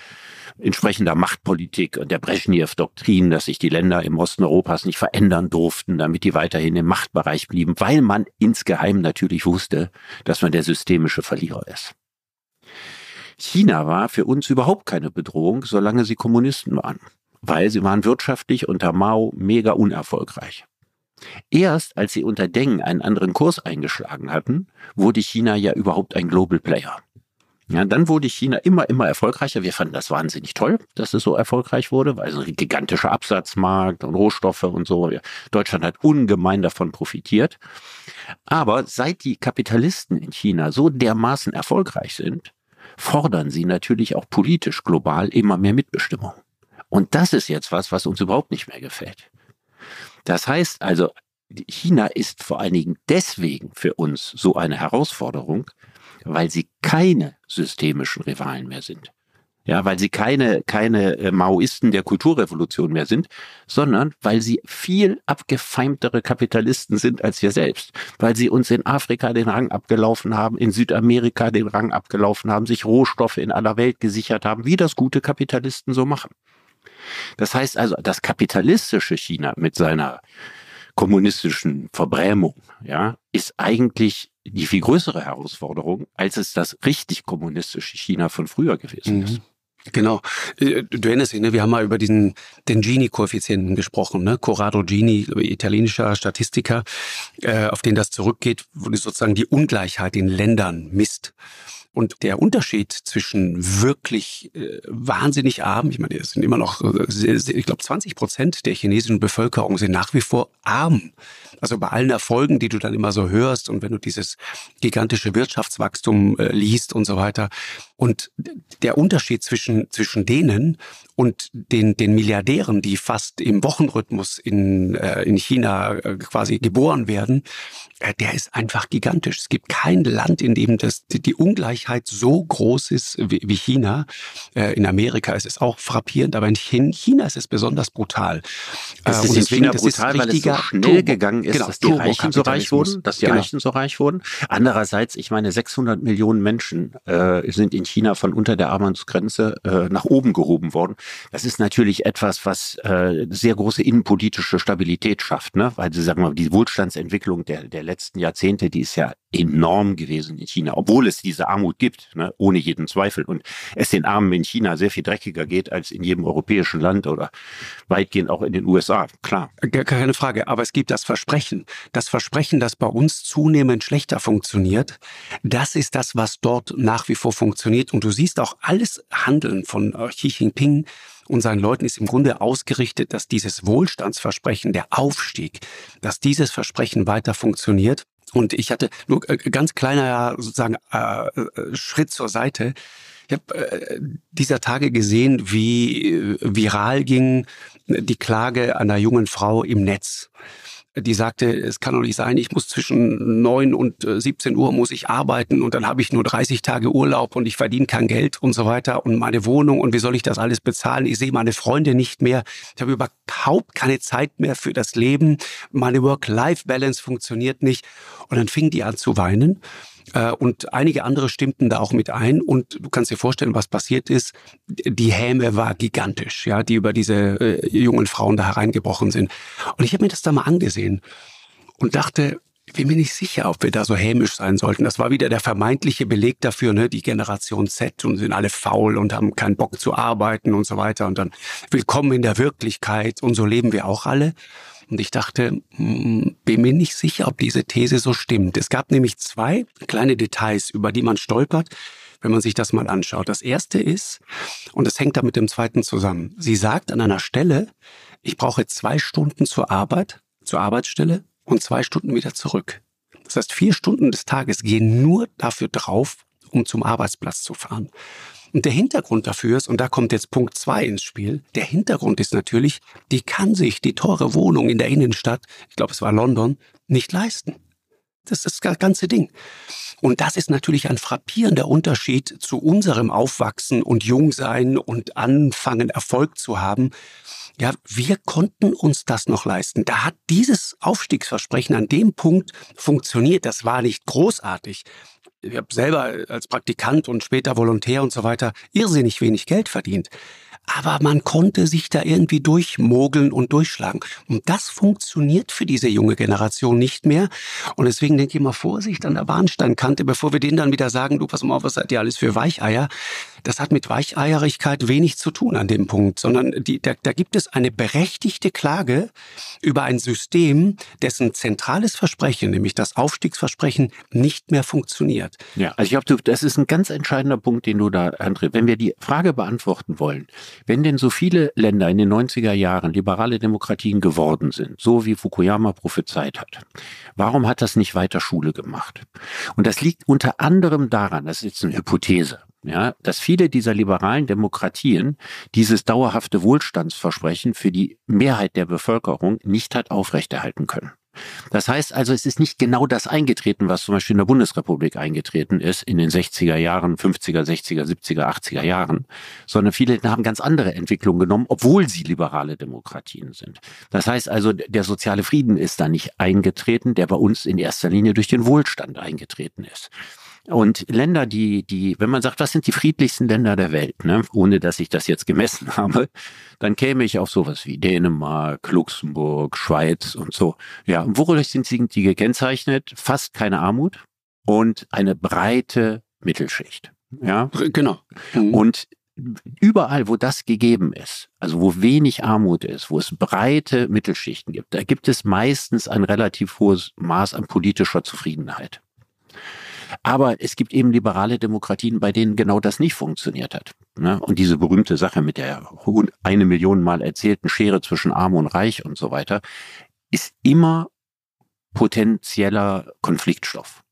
entsprechender Machtpolitik und der Brezhnev-Doktrin, dass sich die Länder im Osten Europas nicht verändern durften, damit die weiterhin im Machtbereich blieben, weil man insgeheim natürlich wusste, dass man der systemische Verlierer ist. China war für uns überhaupt keine Bedrohung, solange sie Kommunisten waren, weil sie waren wirtschaftlich unter Mao mega unerfolgreich. Erst als sie unter Deng einen anderen Kurs eingeschlagen hatten, wurde China ja überhaupt ein Global Player. Ja, dann wurde China immer, immer erfolgreicher. Wir fanden das wahnsinnig toll, dass es so erfolgreich wurde, weil so ein gigantischer Absatzmarkt und Rohstoffe und so. Deutschland hat ungemein davon profitiert. Aber seit die Kapitalisten in China so dermaßen erfolgreich sind, fordern sie natürlich auch politisch global immer mehr Mitbestimmung. Und das ist jetzt was, was uns überhaupt nicht mehr gefällt. Das heißt also, China ist vor allen Dingen deswegen für uns so eine Herausforderung, weil sie keine systemischen Rivalen mehr sind. Ja, weil sie keine, keine äh, Maoisten der Kulturrevolution mehr sind, sondern weil sie viel abgefeimtere Kapitalisten sind als wir selbst. Weil sie uns in Afrika den Rang abgelaufen haben, in Südamerika den Rang abgelaufen haben, sich Rohstoffe in aller Welt gesichert haben, wie das gute Kapitalisten so machen. Das heißt also, das kapitalistische China mit seiner kommunistischen Verbrämung, ja, ist eigentlich die viel größere Herausforderung, als es das richtig kommunistische China von früher gewesen ist. Genau. Äh, du erinnerst dich, ne? wir haben mal über diesen den Gini-Koeffizienten gesprochen, ne? Corrado Gini, italienischer Statistiker, äh, auf den das zurückgeht, wo du sozusagen die Ungleichheit in Ländern misst. Und der Unterschied zwischen wirklich äh, wahnsinnig arm, ich meine, es sind immer noch, äh, sehr, sehr, ich glaube, 20 Prozent der chinesischen Bevölkerung sind nach wie vor arm. Also bei allen Erfolgen, die du dann immer so hörst und wenn du dieses gigantische Wirtschaftswachstum äh, liest und so weiter. Und der Unterschied zwischen, zwischen denen und den, den Milliardären, die fast im Wochenrhythmus in, äh, in China äh, quasi geboren werden, äh, der ist einfach gigantisch. Es gibt kein Land, in dem das, die Ungleichheit so groß ist wie, wie China. Äh, in Amerika ist es auch frappierend, aber in China ist es besonders brutal. Es ist äh, in China brutal, weil es so schnell gegangen ist, genau, dass die Reichen so reich wurden, dass die genau. Reichen so reich wurden. Andererseits, ich meine, 600 Millionen Menschen äh, sind in China von unter der Armutsgrenze äh, nach oben gehoben worden. Das ist natürlich etwas, was äh, sehr große innenpolitische Stabilität schafft, ne? weil sie sagen wir, die Wohlstandsentwicklung der, der letzten Jahrzehnte, die ist ja enorm gewesen in China, obwohl es diese Armut gibt, ne? ohne jeden Zweifel. Und es den Armen in China sehr viel dreckiger geht als in jedem europäischen Land oder weitgehend auch in den USA, klar. Keine Frage, aber es gibt das Versprechen. Das Versprechen, das bei uns zunehmend schlechter funktioniert, das ist das, was dort nach wie vor funktioniert. Und du siehst auch alles Handeln von äh, Xi Jinping, und seinen Leuten ist im Grunde ausgerichtet, dass dieses Wohlstandsversprechen, der Aufstieg, dass dieses Versprechen weiter funktioniert. Und ich hatte nur äh, ganz kleiner sozusagen äh, äh, Schritt zur Seite. Ich habe äh, dieser Tage gesehen, wie äh, viral ging die Klage einer jungen Frau im Netz die sagte, es kann doch nicht sein, ich muss zwischen neun und 17 äh, Uhr muss ich arbeiten und dann habe ich nur 30 Tage Urlaub und ich verdiene kein Geld und so weiter und meine Wohnung und wie soll ich das alles bezahlen? Ich sehe meine Freunde nicht mehr. Ich habe überhaupt keine Zeit mehr für das Leben. Meine Work-Life-Balance funktioniert nicht. Und dann fing die an zu weinen. Äh, und einige andere stimmten da auch mit ein. Und du kannst dir vorstellen, was passiert ist. Die Häme war gigantisch, ja, die über diese äh, jungen Frauen da hereingebrochen sind. Und ich habe mir das da mal angesehen und dachte, ich bin mir nicht sicher, ob wir da so hämisch sein sollten. Das war wieder der vermeintliche Beleg dafür, ne, die Generation Z und sind alle faul und haben keinen Bock zu arbeiten und so weiter. Und dann willkommen in der Wirklichkeit und so leben wir auch alle. Und ich dachte, hm, bin mir nicht sicher, ob diese These so stimmt. Es gab nämlich zwei kleine Details, über die man stolpert, wenn man sich das mal anschaut. Das erste ist, und das hängt da mit dem zweiten zusammen. Sie sagt an einer Stelle, ich brauche zwei Stunden zur Arbeit, zur Arbeitsstelle und zwei Stunden wieder zurück. Das heißt, vier Stunden des Tages gehen nur dafür drauf, um zum Arbeitsplatz zu fahren. Und der Hintergrund dafür ist, und da kommt jetzt Punkt zwei ins Spiel, der Hintergrund ist natürlich, die kann sich die teure Wohnung in der Innenstadt, ich glaube es war London, nicht leisten. Das ist das ganze Ding. Und das ist natürlich ein frappierender Unterschied zu unserem Aufwachsen und Jungsein und Anfangen Erfolg zu haben. Ja, wir konnten uns das noch leisten. Da hat dieses Aufstiegsversprechen an dem Punkt funktioniert. Das war nicht großartig. Ich habe selber als Praktikant und später Volontär und so weiter irrsinnig wenig Geld verdient aber man konnte sich da irgendwie durchmogeln und durchschlagen. Und das funktioniert für diese junge Generation nicht mehr. Und deswegen denke ich mal Vorsicht an der Bahnsteinkante, bevor wir denen dann wieder sagen, du pass mal auf, was seid ihr alles für Weicheier? Das hat mit Weicheierigkeit wenig zu tun an dem Punkt, sondern die, da, da gibt es eine berechtigte Klage über ein System, dessen zentrales Versprechen, nämlich das Aufstiegsversprechen, nicht mehr funktioniert. Ja, also ich glaube, das ist ein ganz entscheidender Punkt, den du da, André, wenn wir die Frage beantworten wollen, wenn denn so viele Länder in den 90er Jahren liberale Demokratien geworden sind, so wie Fukuyama prophezeit hat, warum hat das nicht weiter Schule gemacht? Und das liegt unter anderem daran, das ist jetzt eine Hypothese, ja, dass viele dieser liberalen Demokratien dieses dauerhafte Wohlstandsversprechen für die Mehrheit der Bevölkerung nicht hat aufrechterhalten können. Das heißt also, es ist nicht genau das eingetreten, was zum Beispiel in der Bundesrepublik eingetreten ist in den 60er Jahren, 50er, 60er, 70er, 80er Jahren, sondern viele haben ganz andere Entwicklungen genommen, obwohl sie liberale Demokratien sind. Das heißt also, der soziale Frieden ist da nicht eingetreten, der bei uns in erster Linie durch den Wohlstand eingetreten ist. Und Länder, die, die, wenn man sagt, was sind die friedlichsten Länder der Welt, ne, ohne dass ich das jetzt gemessen habe, dann käme ich auf sowas wie Dänemark, Luxemburg, Schweiz und so. Ja, und wodurch sind die gekennzeichnet? Fast keine Armut und eine breite Mittelschicht. Ja, genau. Mhm. Und überall, wo das gegeben ist, also wo wenig Armut ist, wo es breite Mittelschichten gibt, da gibt es meistens ein relativ hohes Maß an politischer Zufriedenheit. Aber es gibt eben liberale Demokratien, bei denen genau das nicht funktioniert hat. Ne? Und diese berühmte Sache mit der eine Million Mal erzählten Schere zwischen Arm und Reich und so weiter, ist immer potenzieller Konfliktstoff.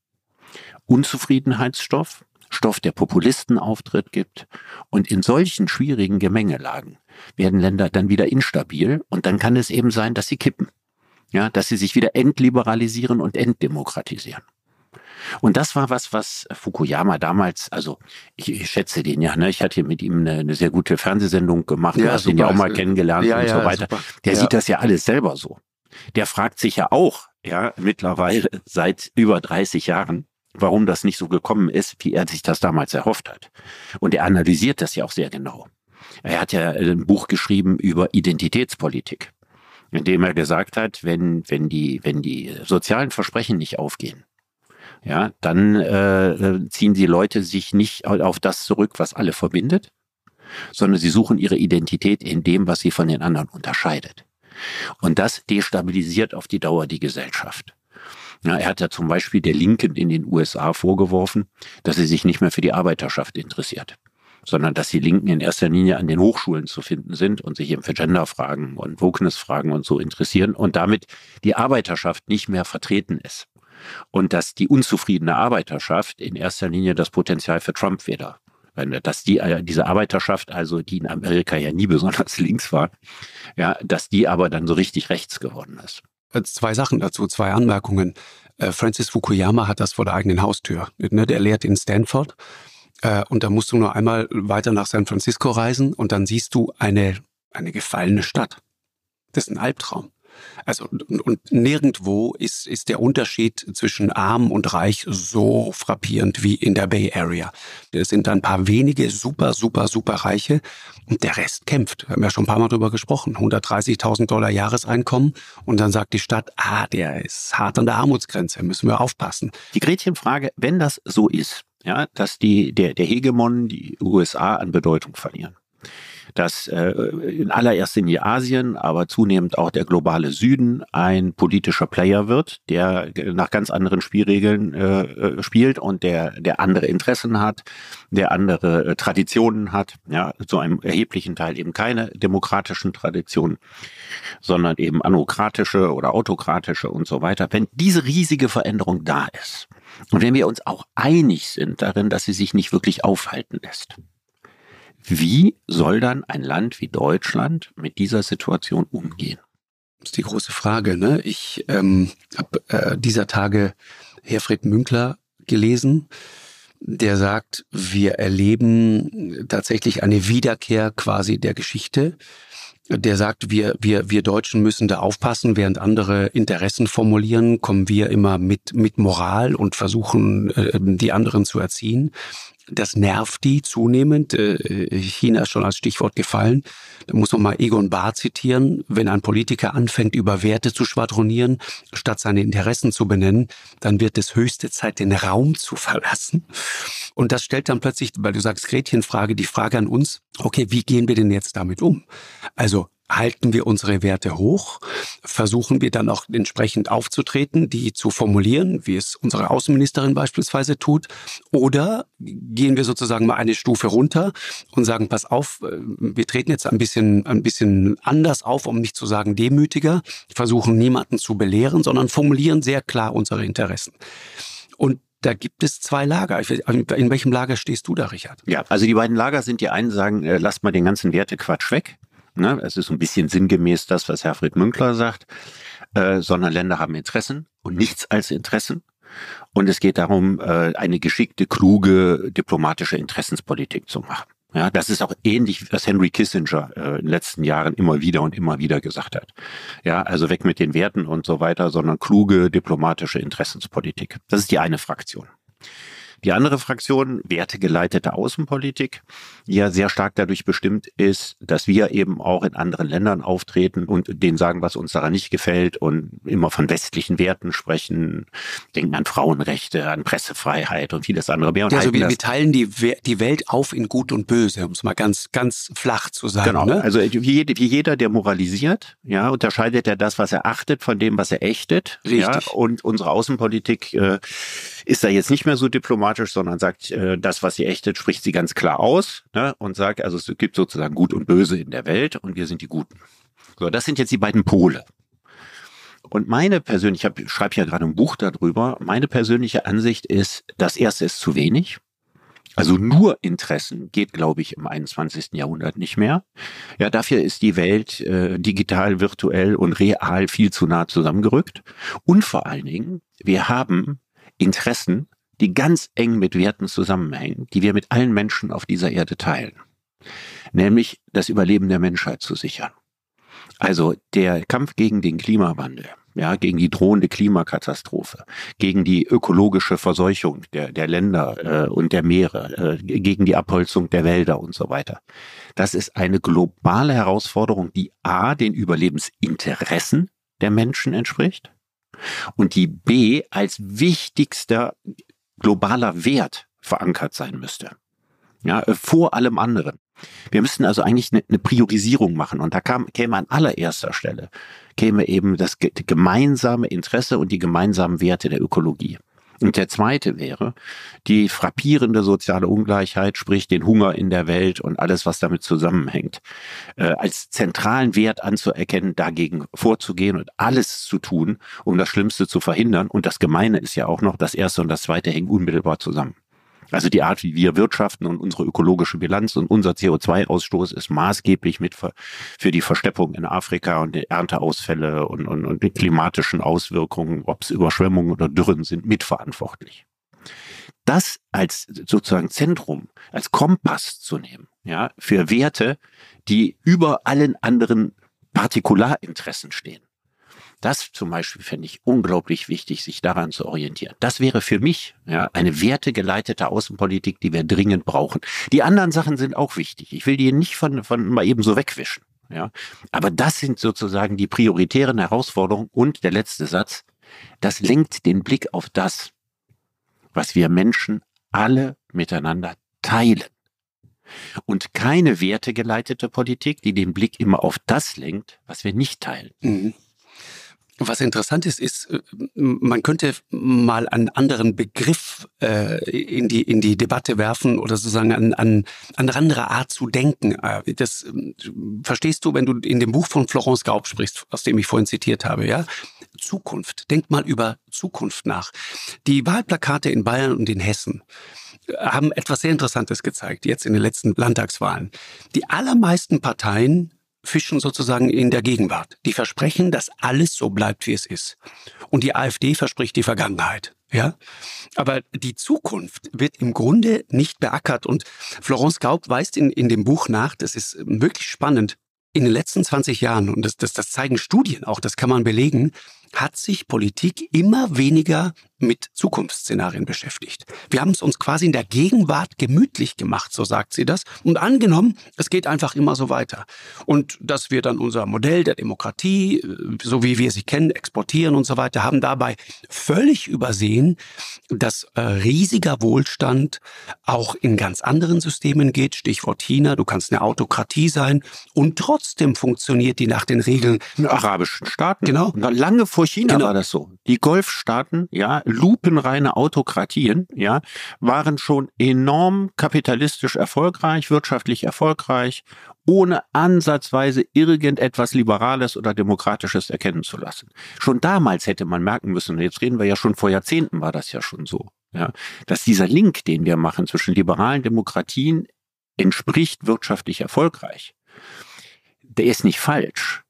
Unzufriedenheitsstoff, Stoff, der Populisten-Auftritt gibt. Und in solchen schwierigen Gemengelagen werden Länder dann wieder instabil und dann kann es eben sein, dass sie kippen. Ja, dass sie sich wieder entliberalisieren und entdemokratisieren. Und das war was, was Fukuyama damals, also ich, ich schätze den ja, ne? ich hatte mit ihm eine, eine sehr gute Fernsehsendung gemacht, ja, du hast ihn ja auch mal kennengelernt ja, und ja, so weiter. Super. Der sieht das ja alles selber so. Der fragt sich ja auch, ja, mittlerweile seit über 30 Jahren, warum das nicht so gekommen ist, wie er sich das damals erhofft hat. Und er analysiert das ja auch sehr genau. Er hat ja ein Buch geschrieben über Identitätspolitik, in dem er gesagt hat, wenn, wenn die, wenn die sozialen Versprechen nicht aufgehen, ja, dann äh, ziehen die Leute sich nicht auf das zurück, was alle verbindet, sondern sie suchen ihre Identität in dem, was sie von den anderen unterscheidet. Und das destabilisiert auf die Dauer die Gesellschaft. Ja, er hat ja zum Beispiel der Linken in den USA vorgeworfen, dass sie sich nicht mehr für die Arbeiterschaft interessiert, sondern dass die Linken in erster Linie an den Hochschulen zu finden sind und sich eben für Genderfragen und Wokeness-Fragen und so interessieren und damit die Arbeiterschaft nicht mehr vertreten ist und dass die unzufriedene Arbeiterschaft in erster Linie das Potenzial für Trump wäre. Dass die, äh, diese Arbeiterschaft, also die in Amerika ja nie besonders links war, ja, dass die aber dann so richtig rechts geworden ist. Äh, zwei Sachen dazu, zwei Anmerkungen. Äh, Francis Fukuyama hat das vor der eigenen Haustür. Ne, der lehrt in Stanford. Und da musst du nur einmal weiter nach San Francisco reisen und dann siehst du eine, eine gefallene Stadt. Das ist ein Albtraum. Also und, und nirgendwo ist, ist der Unterschied zwischen arm und reich so frappierend wie in der Bay Area. Es sind ein paar wenige super, super, super Reiche und der Rest kämpft. Wir haben ja schon ein paar Mal drüber gesprochen. 130.000 Dollar Jahreseinkommen und dann sagt die Stadt, ah, der ist hart an der Armutsgrenze, müssen wir aufpassen. Die Gretchenfrage, wenn das so ist, ja, dass die, der, der Hegemon, die USA an Bedeutung verlieren, dass äh, in allererster Linie Asien, aber zunehmend auch der globale Süden ein politischer Player wird, der nach ganz anderen Spielregeln äh, äh spielt und der, der andere Interessen hat, der andere äh, Traditionen hat, ja, zu einem erheblichen Teil eben keine demokratischen Traditionen, sondern eben anokratische oder autokratische und so weiter. Wenn diese riesige Veränderung da ist und wenn wir uns auch einig sind darin, dass sie sich nicht wirklich aufhalten lässt, wie soll dann ein Land wie Deutschland mit dieser Situation umgehen? Das ist die große Frage. Ne? Ich ähm, habe äh, dieser Tage Herfried Münkler gelesen, der sagt, wir erleben tatsächlich eine Wiederkehr quasi der Geschichte. Der sagt, wir, wir, wir Deutschen müssen da aufpassen, während andere Interessen formulieren, kommen wir immer mit, mit Moral und versuchen, äh, die anderen zu erziehen. Das nervt die zunehmend. Äh, China ist schon als Stichwort gefallen. Da muss man mal Egon Bahr zitieren. Wenn ein Politiker anfängt, über Werte zu schwadronieren, statt seine Interessen zu benennen, dann wird es höchste Zeit, den Raum zu verlassen. Und das stellt dann plötzlich, weil du sagst Gretchenfrage, die Frage an uns, okay, wie gehen wir denn jetzt damit um? Also halten wir unsere Werte hoch, versuchen wir dann auch entsprechend aufzutreten, die zu formulieren, wie es unsere Außenministerin beispielsweise tut, oder gehen wir sozusagen mal eine Stufe runter und sagen, pass auf, äh, wir treten jetzt ein bisschen, ein bisschen anders auf, um nicht zu sagen demütiger, versuchen niemanden zu belehren, sondern formulieren sehr klar unsere Interessen. Und da gibt es zwei Lager. In welchem Lager stehst du da, Richard? Ja, also die beiden Lager sind die einen sagen, äh, lasst mal den ganzen Wertequatsch weg. Ne? Es ist ein bisschen sinngemäß das, was Herfried Münkler sagt, äh, sondern Länder haben Interessen und nichts als Interessen. Und es geht darum, äh, eine geschickte, kluge diplomatische Interessenspolitik zu machen. Ja, das ist auch ähnlich, was Henry Kissinger äh, in den letzten Jahren immer wieder und immer wieder gesagt hat. Ja, also weg mit den Werten und so weiter, sondern kluge diplomatische Interessenspolitik. Das ist die eine Fraktion. Die andere Fraktion, wertegeleitete Außenpolitik, die ja sehr stark dadurch bestimmt ist, dass wir eben auch in anderen Ländern auftreten und denen sagen, was uns daran nicht gefällt und immer von westlichen Werten sprechen, denken an Frauenrechte, an Pressefreiheit und vieles andere mehr. Und ja, also wir, wir teilen die, die Welt auf in Gut und Böse, um es mal ganz, ganz flach zu sagen. Genau, ne? also wie, wie jeder, der moralisiert, ja, unterscheidet er das, was er achtet, von dem, was er ächtet. Richtig. Ja, und unsere Außenpolitik äh, ist da jetzt nicht mehr so diplomatisch, sondern sagt, äh, das, was sie ächtet, spricht sie ganz klar aus ne, und sagt, also es gibt sozusagen Gut und Böse in der Welt und wir sind die Guten. So, das sind jetzt die beiden Pole. Und meine persönliche, ich schreibe ja gerade ein Buch darüber, meine persönliche Ansicht ist, das erste ist zu wenig. Also nur Interessen geht, glaube ich, im 21. Jahrhundert nicht mehr. Ja, dafür ist die Welt äh, digital, virtuell und real viel zu nah zusammengerückt. Und vor allen Dingen, wir haben Interessen, die ganz eng mit Werten zusammenhängen, die wir mit allen Menschen auf dieser Erde teilen. Nämlich das Überleben der Menschheit zu sichern. Also der Kampf gegen den Klimawandel, ja, gegen die drohende Klimakatastrophe, gegen die ökologische Verseuchung der, der Länder äh, und der Meere, äh, gegen die Abholzung der Wälder und so weiter. Das ist eine globale Herausforderung, die A, den Überlebensinteressen der Menschen entspricht und die B als wichtigster globaler Wert verankert sein müsste. Ja, äh, vor allem anderen. Wir müssten also eigentlich eine, eine Priorisierung machen und da kam, käme an allererster Stelle, käme eben das gemeinsame Interesse und die gemeinsamen Werte der Ökologie. Und der zweite wäre die frappierende soziale Ungleichheit, sprich den Hunger in der Welt und alles, was damit zusammenhängt, äh, als zentralen Wert anzuerkennen, dagegen vorzugehen und alles zu tun, um das Schlimmste zu verhindern. Und das Gemeine ist ja auch noch, das erste und das zweite hängen unmittelbar zusammen. Also die Art, wie wir wirtschaften und unsere ökologische Bilanz und unser CO2-Ausstoß ist maßgeblich mit für die Versteppung in Afrika und die Ernteausfälle und, und, und die klimatischen Auswirkungen, ob es Überschwemmungen oder Dürren sind, mitverantwortlich. Das als sozusagen Zentrum, als Kompass zu nehmen, ja, für Werte, die über allen anderen Partikularinteressen stehen. Das zum Beispiel fände ich unglaublich wichtig, sich daran zu orientieren. Das wäre für mich ja, eine wertegeleitete Außenpolitik, die wir dringend brauchen. Die anderen Sachen sind auch wichtig. Ich will die nicht von, von mal eben so wegwischen. Ja, aber das sind sozusagen die prioritären Herausforderungen. Und der letzte Satz, das lenkt den Blick auf das, was wir Menschen alle miteinander teilen. Und keine wertegeleitete Politik, die den Blick immer auf das lenkt, was wir nicht teilen. Mhm. Was interessant ist, ist, äh, man könnte mal einen anderen Begriff äh, in, die, in die Debatte werfen oder sozusagen an, an, an andere Art zu denken. Äh, das äh, verstehst du, wenn du in dem Buch von Florence Gaub sprichst, aus dem ich vorhin zitiert habe, ja? Zukunft. Denk mal über Zukunft nach. Die Wahlplakate in Bayern und in Hessen haben etwas sehr Interessantes gezeigt, jetzt in den letzten Landtagswahlen. Die allermeisten Parteien fischen sozusagen in der Gegenwart. Die versprechen, dass alles so bleibt, wie es ist. Und die AfD verspricht die Vergangenheit. Ja, aber die Zukunft wird im Grunde nicht beackert. Und Florence Gaub weist in, in dem Buch nach, das ist wirklich spannend, in den letzten 20 Jahren, und das, das, das zeigen Studien auch, das kann man belegen, hat sich Politik immer weniger mit Zukunftsszenarien beschäftigt. Wir haben es uns quasi in der Gegenwart gemütlich gemacht, so sagt sie das, und angenommen, es geht einfach immer so weiter. Und dass wir dann unser Modell der Demokratie, äh, so wie wir sie kennen, exportieren und so weiter, haben dabei völlig übersehen, dass äh, riesiger Wohlstand auch in ganz anderen Systemen geht. Stichwort China, du kannst eine Autokratie sein und trotzdem funktioniert die nach den Regeln. In arabischen Staaten. Genau. Lange vor China genau. war das so. Die Golfstaaten, ja, lupenreine Autokratien, ja, waren schon enorm kapitalistisch erfolgreich, wirtschaftlich erfolgreich, ohne ansatzweise irgendetwas Liberales oder Demokratisches erkennen zu lassen. Schon damals hätte man merken müssen, jetzt reden wir ja schon vor Jahrzehnten war das ja schon so, ja, dass dieser Link, den wir machen zwischen liberalen Demokratien, entspricht wirtschaftlich erfolgreich. Der ist nicht falsch,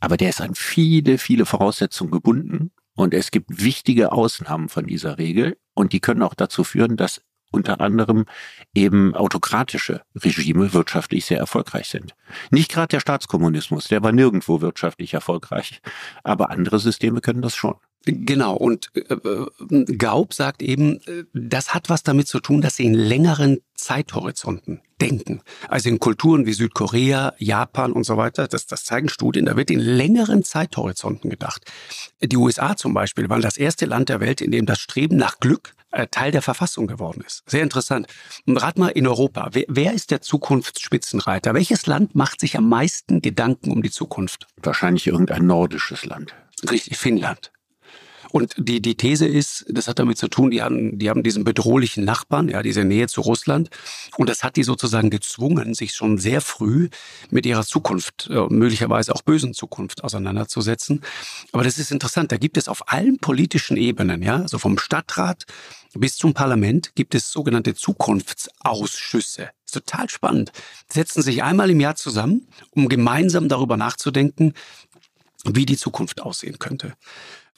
aber der ist an viele, viele Voraussetzungen gebunden und es gibt wichtige Ausnahmen von dieser Regel und die können auch dazu führen, dass unter anderem eben autokratische Regime wirtschaftlich sehr erfolgreich sind. Nicht gerade der Staatskommunismus, der war nirgendwo wirtschaftlich erfolgreich, aber andere Systeme können das schon. Genau, und äh, äh, Gaub sagt eben, äh, das hat was damit zu tun, dass sie in längeren Zeithorizonten denken. Also in Kulturen wie Südkorea, Japan und so weiter, das, das zeigen Studien, da wird in längeren Zeithorizonten gedacht. Die USA zum Beispiel waren das erste Land der Welt, in dem das Streben nach Glück äh, Teil der Verfassung geworden ist. Sehr interessant. Und rat mal in Europa, wer, wer ist der Zukunftsspitzenreiter? Welches Land macht sich am meisten Gedanken um die Zukunft? Wahrscheinlich irgendein nordisches Land. Richtig, Finnland. Und die, die These ist, das hat damit zu tun, die haben, die haben diesen bedrohlichen Nachbarn, ja, diese Nähe zu Russland. Und das hat die sozusagen gezwungen, sich schon sehr früh mit ihrer Zukunft, äh, möglicherweise auch bösen Zukunft auseinanderzusetzen. Aber das ist interessant. Da gibt es auf allen politischen Ebenen, ja, also vom Stadtrat bis zum Parlament gibt es sogenannte Zukunftsausschüsse. ist total spannend. Setzen sich einmal im Jahr zusammen, um gemeinsam darüber nachzudenken, wie die Zukunft aussehen könnte.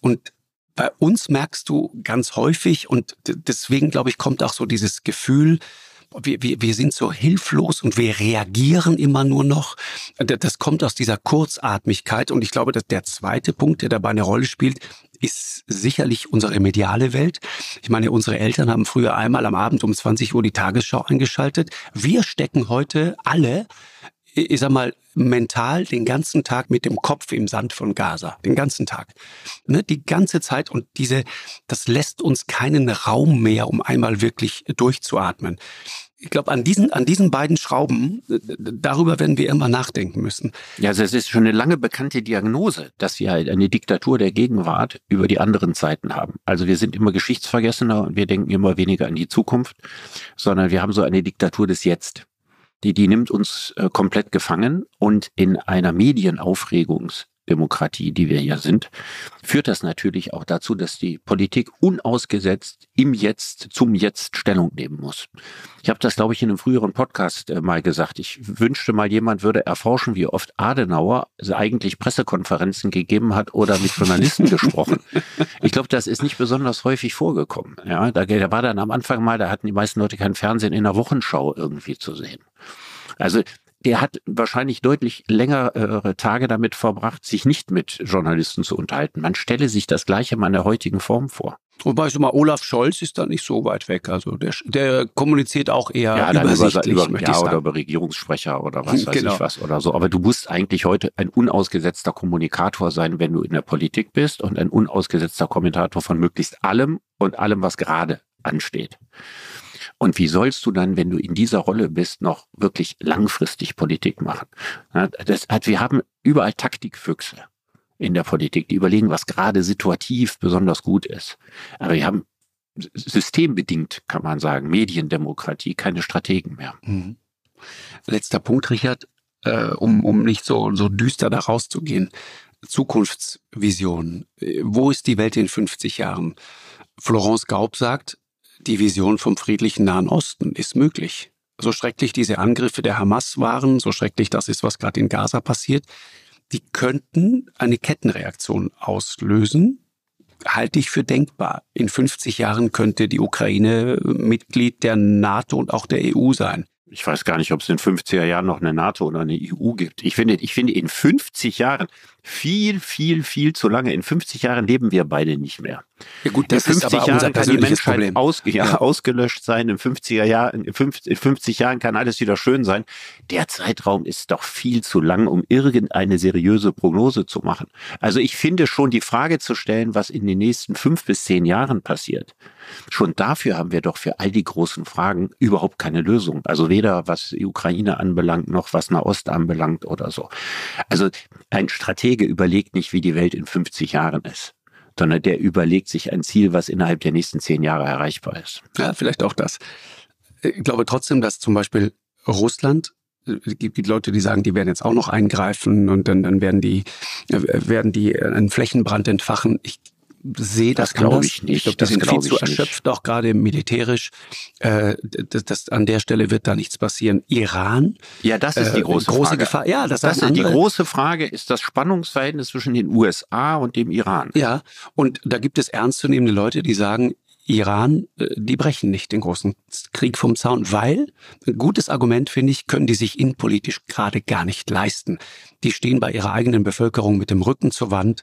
Und bei uns merkst du ganz häufig, und deswegen glaube ich, kommt auch so dieses Gefühl, wir, wir, wir sind so hilflos und wir reagieren immer nur noch. Das kommt aus dieser Kurzatmigkeit. Und ich glaube, dass der zweite Punkt, der dabei eine Rolle spielt, ist sicherlich unsere mediale Welt. Ich meine, unsere Eltern haben früher einmal am Abend um 20 Uhr die Tagesschau eingeschaltet. Wir stecken heute alle ich sag mal, mental den ganzen Tag mit dem Kopf im Sand von Gaza. Den ganzen Tag. Ne, die ganze Zeit. Und diese, das lässt uns keinen Raum mehr, um einmal wirklich durchzuatmen. Ich glaube, an diesen, an diesen beiden Schrauben, darüber werden wir immer nachdenken müssen. Ja, also es ist schon eine lange bekannte Diagnose, dass wir halt eine Diktatur der Gegenwart über die anderen Zeiten haben. Also wir sind immer Geschichtsvergessener und wir denken immer weniger an die Zukunft, sondern wir haben so eine Diktatur des Jetzt die, die nimmt uns äh, komplett gefangen und in einer Medienaufregungsdemokratie, die wir ja sind, führt das natürlich auch dazu, dass die Politik unausgesetzt im Jetzt zum Jetzt Stellung nehmen muss. Ich habe das, glaube ich, in einem früheren Podcast äh, mal gesagt. Ich wünschte mal, jemand würde erforschen, wie oft Adenauer eigentlich Pressekonferenzen gegeben hat oder mit Journalisten gesprochen. Ich glaube, das ist nicht besonders häufig vorgekommen. Ja, da, da war dann am Anfang mal, da hatten die meisten Leute kein Fernsehen in der Wochenschau irgendwie zu sehen. Also der hat wahrscheinlich deutlich längere Tage damit verbracht, sich nicht mit Journalisten zu unterhalten. Man stelle sich das Gleiche mal in der heutigen Form vor. Wobei ich mal, Olaf Scholz ist da nicht so weit weg. Also der, der kommuniziert auch eher ja, übersichtlich, über, über, ja, oder über Regierungssprecher oder was weiß genau. ich was oder so. Aber du musst eigentlich heute ein unausgesetzter Kommunikator sein, wenn du in der Politik bist und ein unausgesetzter Kommentator von möglichst allem und allem, was gerade ansteht. Und wie sollst du dann, wenn du in dieser Rolle bist, noch wirklich langfristig Politik machen? Das hat, wir haben überall Taktikfüchse in der Politik, die überlegen, was gerade situativ besonders gut ist. Aber wir haben systembedingt, kann man sagen, Mediendemokratie, keine Strategen mehr. Mhm. Letzter Punkt, Richard, äh, um, um nicht so, so düster da rauszugehen. Zukunftsvision. Wo ist die Welt in 50 Jahren? Florence Gaub sagt, die Vision vom friedlichen Nahen Osten ist möglich. So schrecklich diese Angriffe der Hamas waren, so schrecklich das ist, was gerade in Gaza passiert, die könnten eine Kettenreaktion auslösen. Halte ich für denkbar. In 50 Jahren könnte die Ukraine Mitglied der NATO und auch der EU sein ich weiß gar nicht, ob es in 50er Jahren noch eine NATO oder eine EU gibt. Ich finde, ich finde in 50 Jahren viel, viel, viel zu lange. In 50 Jahren leben wir beide nicht mehr. Ja gut, das in 50 ist aber Jahren kann die Menschheit aus, ja, ja. ausgelöscht sein. In 50er Jahren, in 50 Jahren kann alles wieder schön sein. Der Zeitraum ist doch viel zu lang, um irgendeine seriöse Prognose zu machen. Also ich finde schon die Frage zu stellen, was in den nächsten fünf bis zehn Jahren passiert. Schon dafür haben wir doch für all die großen Fragen überhaupt keine Lösung. Also weder was die Ukraine anbelangt, noch was Nahost anbelangt oder so. Also ein Stratege überlegt nicht, wie die Welt in 50 Jahren ist sondern der überlegt sich ein Ziel, was innerhalb der nächsten zehn Jahre erreichbar ist. Ja, vielleicht auch das. Ich glaube trotzdem, dass zum Beispiel Russland es gibt Leute, die sagen, die werden jetzt auch noch eingreifen und dann, dann werden die, werden die einen Flächenbrand entfachen. Ich sehe das, das glaube ich nicht. Ich glaube, die sind viel zu erschöpft, auch gerade militärisch. Äh, das, das, an der Stelle wird da nichts passieren. Iran. Ja, das ist die äh, große, äh, große Frage. Gefahr. Ja, das, das ist die große Frage. Ist das Spannungsverhältnis zwischen den USA und dem Iran? Ja, und da gibt es ernstzunehmende Leute, die sagen, Iran, äh, die brechen nicht den großen Krieg vom Zaun, weil, gutes Argument finde ich, können die sich innenpolitisch gerade gar nicht leisten. Die stehen bei ihrer eigenen Bevölkerung mit dem Rücken zur Wand,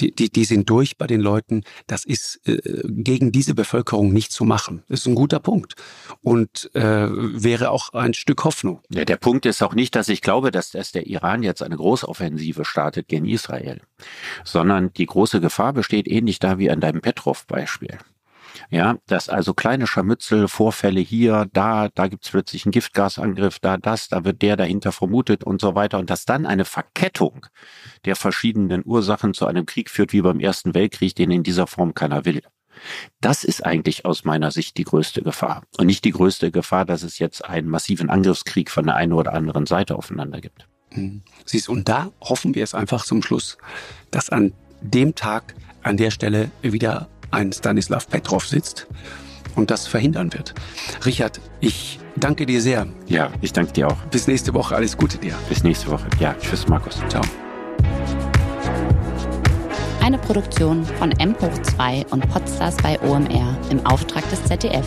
die, die, die sind durch bei den Leuten. Das ist äh, gegen diese Bevölkerung nicht zu machen. Das ist ein guter Punkt und äh, wäre auch ein Stück Hoffnung. Ja, der Punkt ist auch nicht, dass ich glaube, dass, dass der Iran jetzt eine Großoffensive startet gegen Israel, sondern die große Gefahr besteht ähnlich da wie an deinem Petrov-Beispiel. Ja, dass also kleine Scharmützel, Vorfälle hier, da, da gibt's plötzlich einen Giftgasangriff, da das, da wird der dahinter vermutet und so weiter. Und dass dann eine Verkettung der verschiedenen Ursachen zu einem Krieg führt, wie beim Ersten Weltkrieg, den in dieser Form keiner will. Das ist eigentlich aus meiner Sicht die größte Gefahr. Und nicht die größte Gefahr, dass es jetzt einen massiven Angriffskrieg von der einen oder anderen Seite aufeinander gibt. Mhm. Siehst, und da hoffen wir es einfach zum Schluss, dass an dem Tag an der Stelle wieder ein Stanislav Petrov sitzt und das verhindern wird. Richard, ich danke dir sehr. Ja, ich danke dir auch. Bis nächste Woche. Alles Gute dir. Bis nächste Woche. Ja, tschüss, Markus. Ciao. Eine Produktion von M hoch 2 und Podstars bei OMR im Auftrag des ZDF.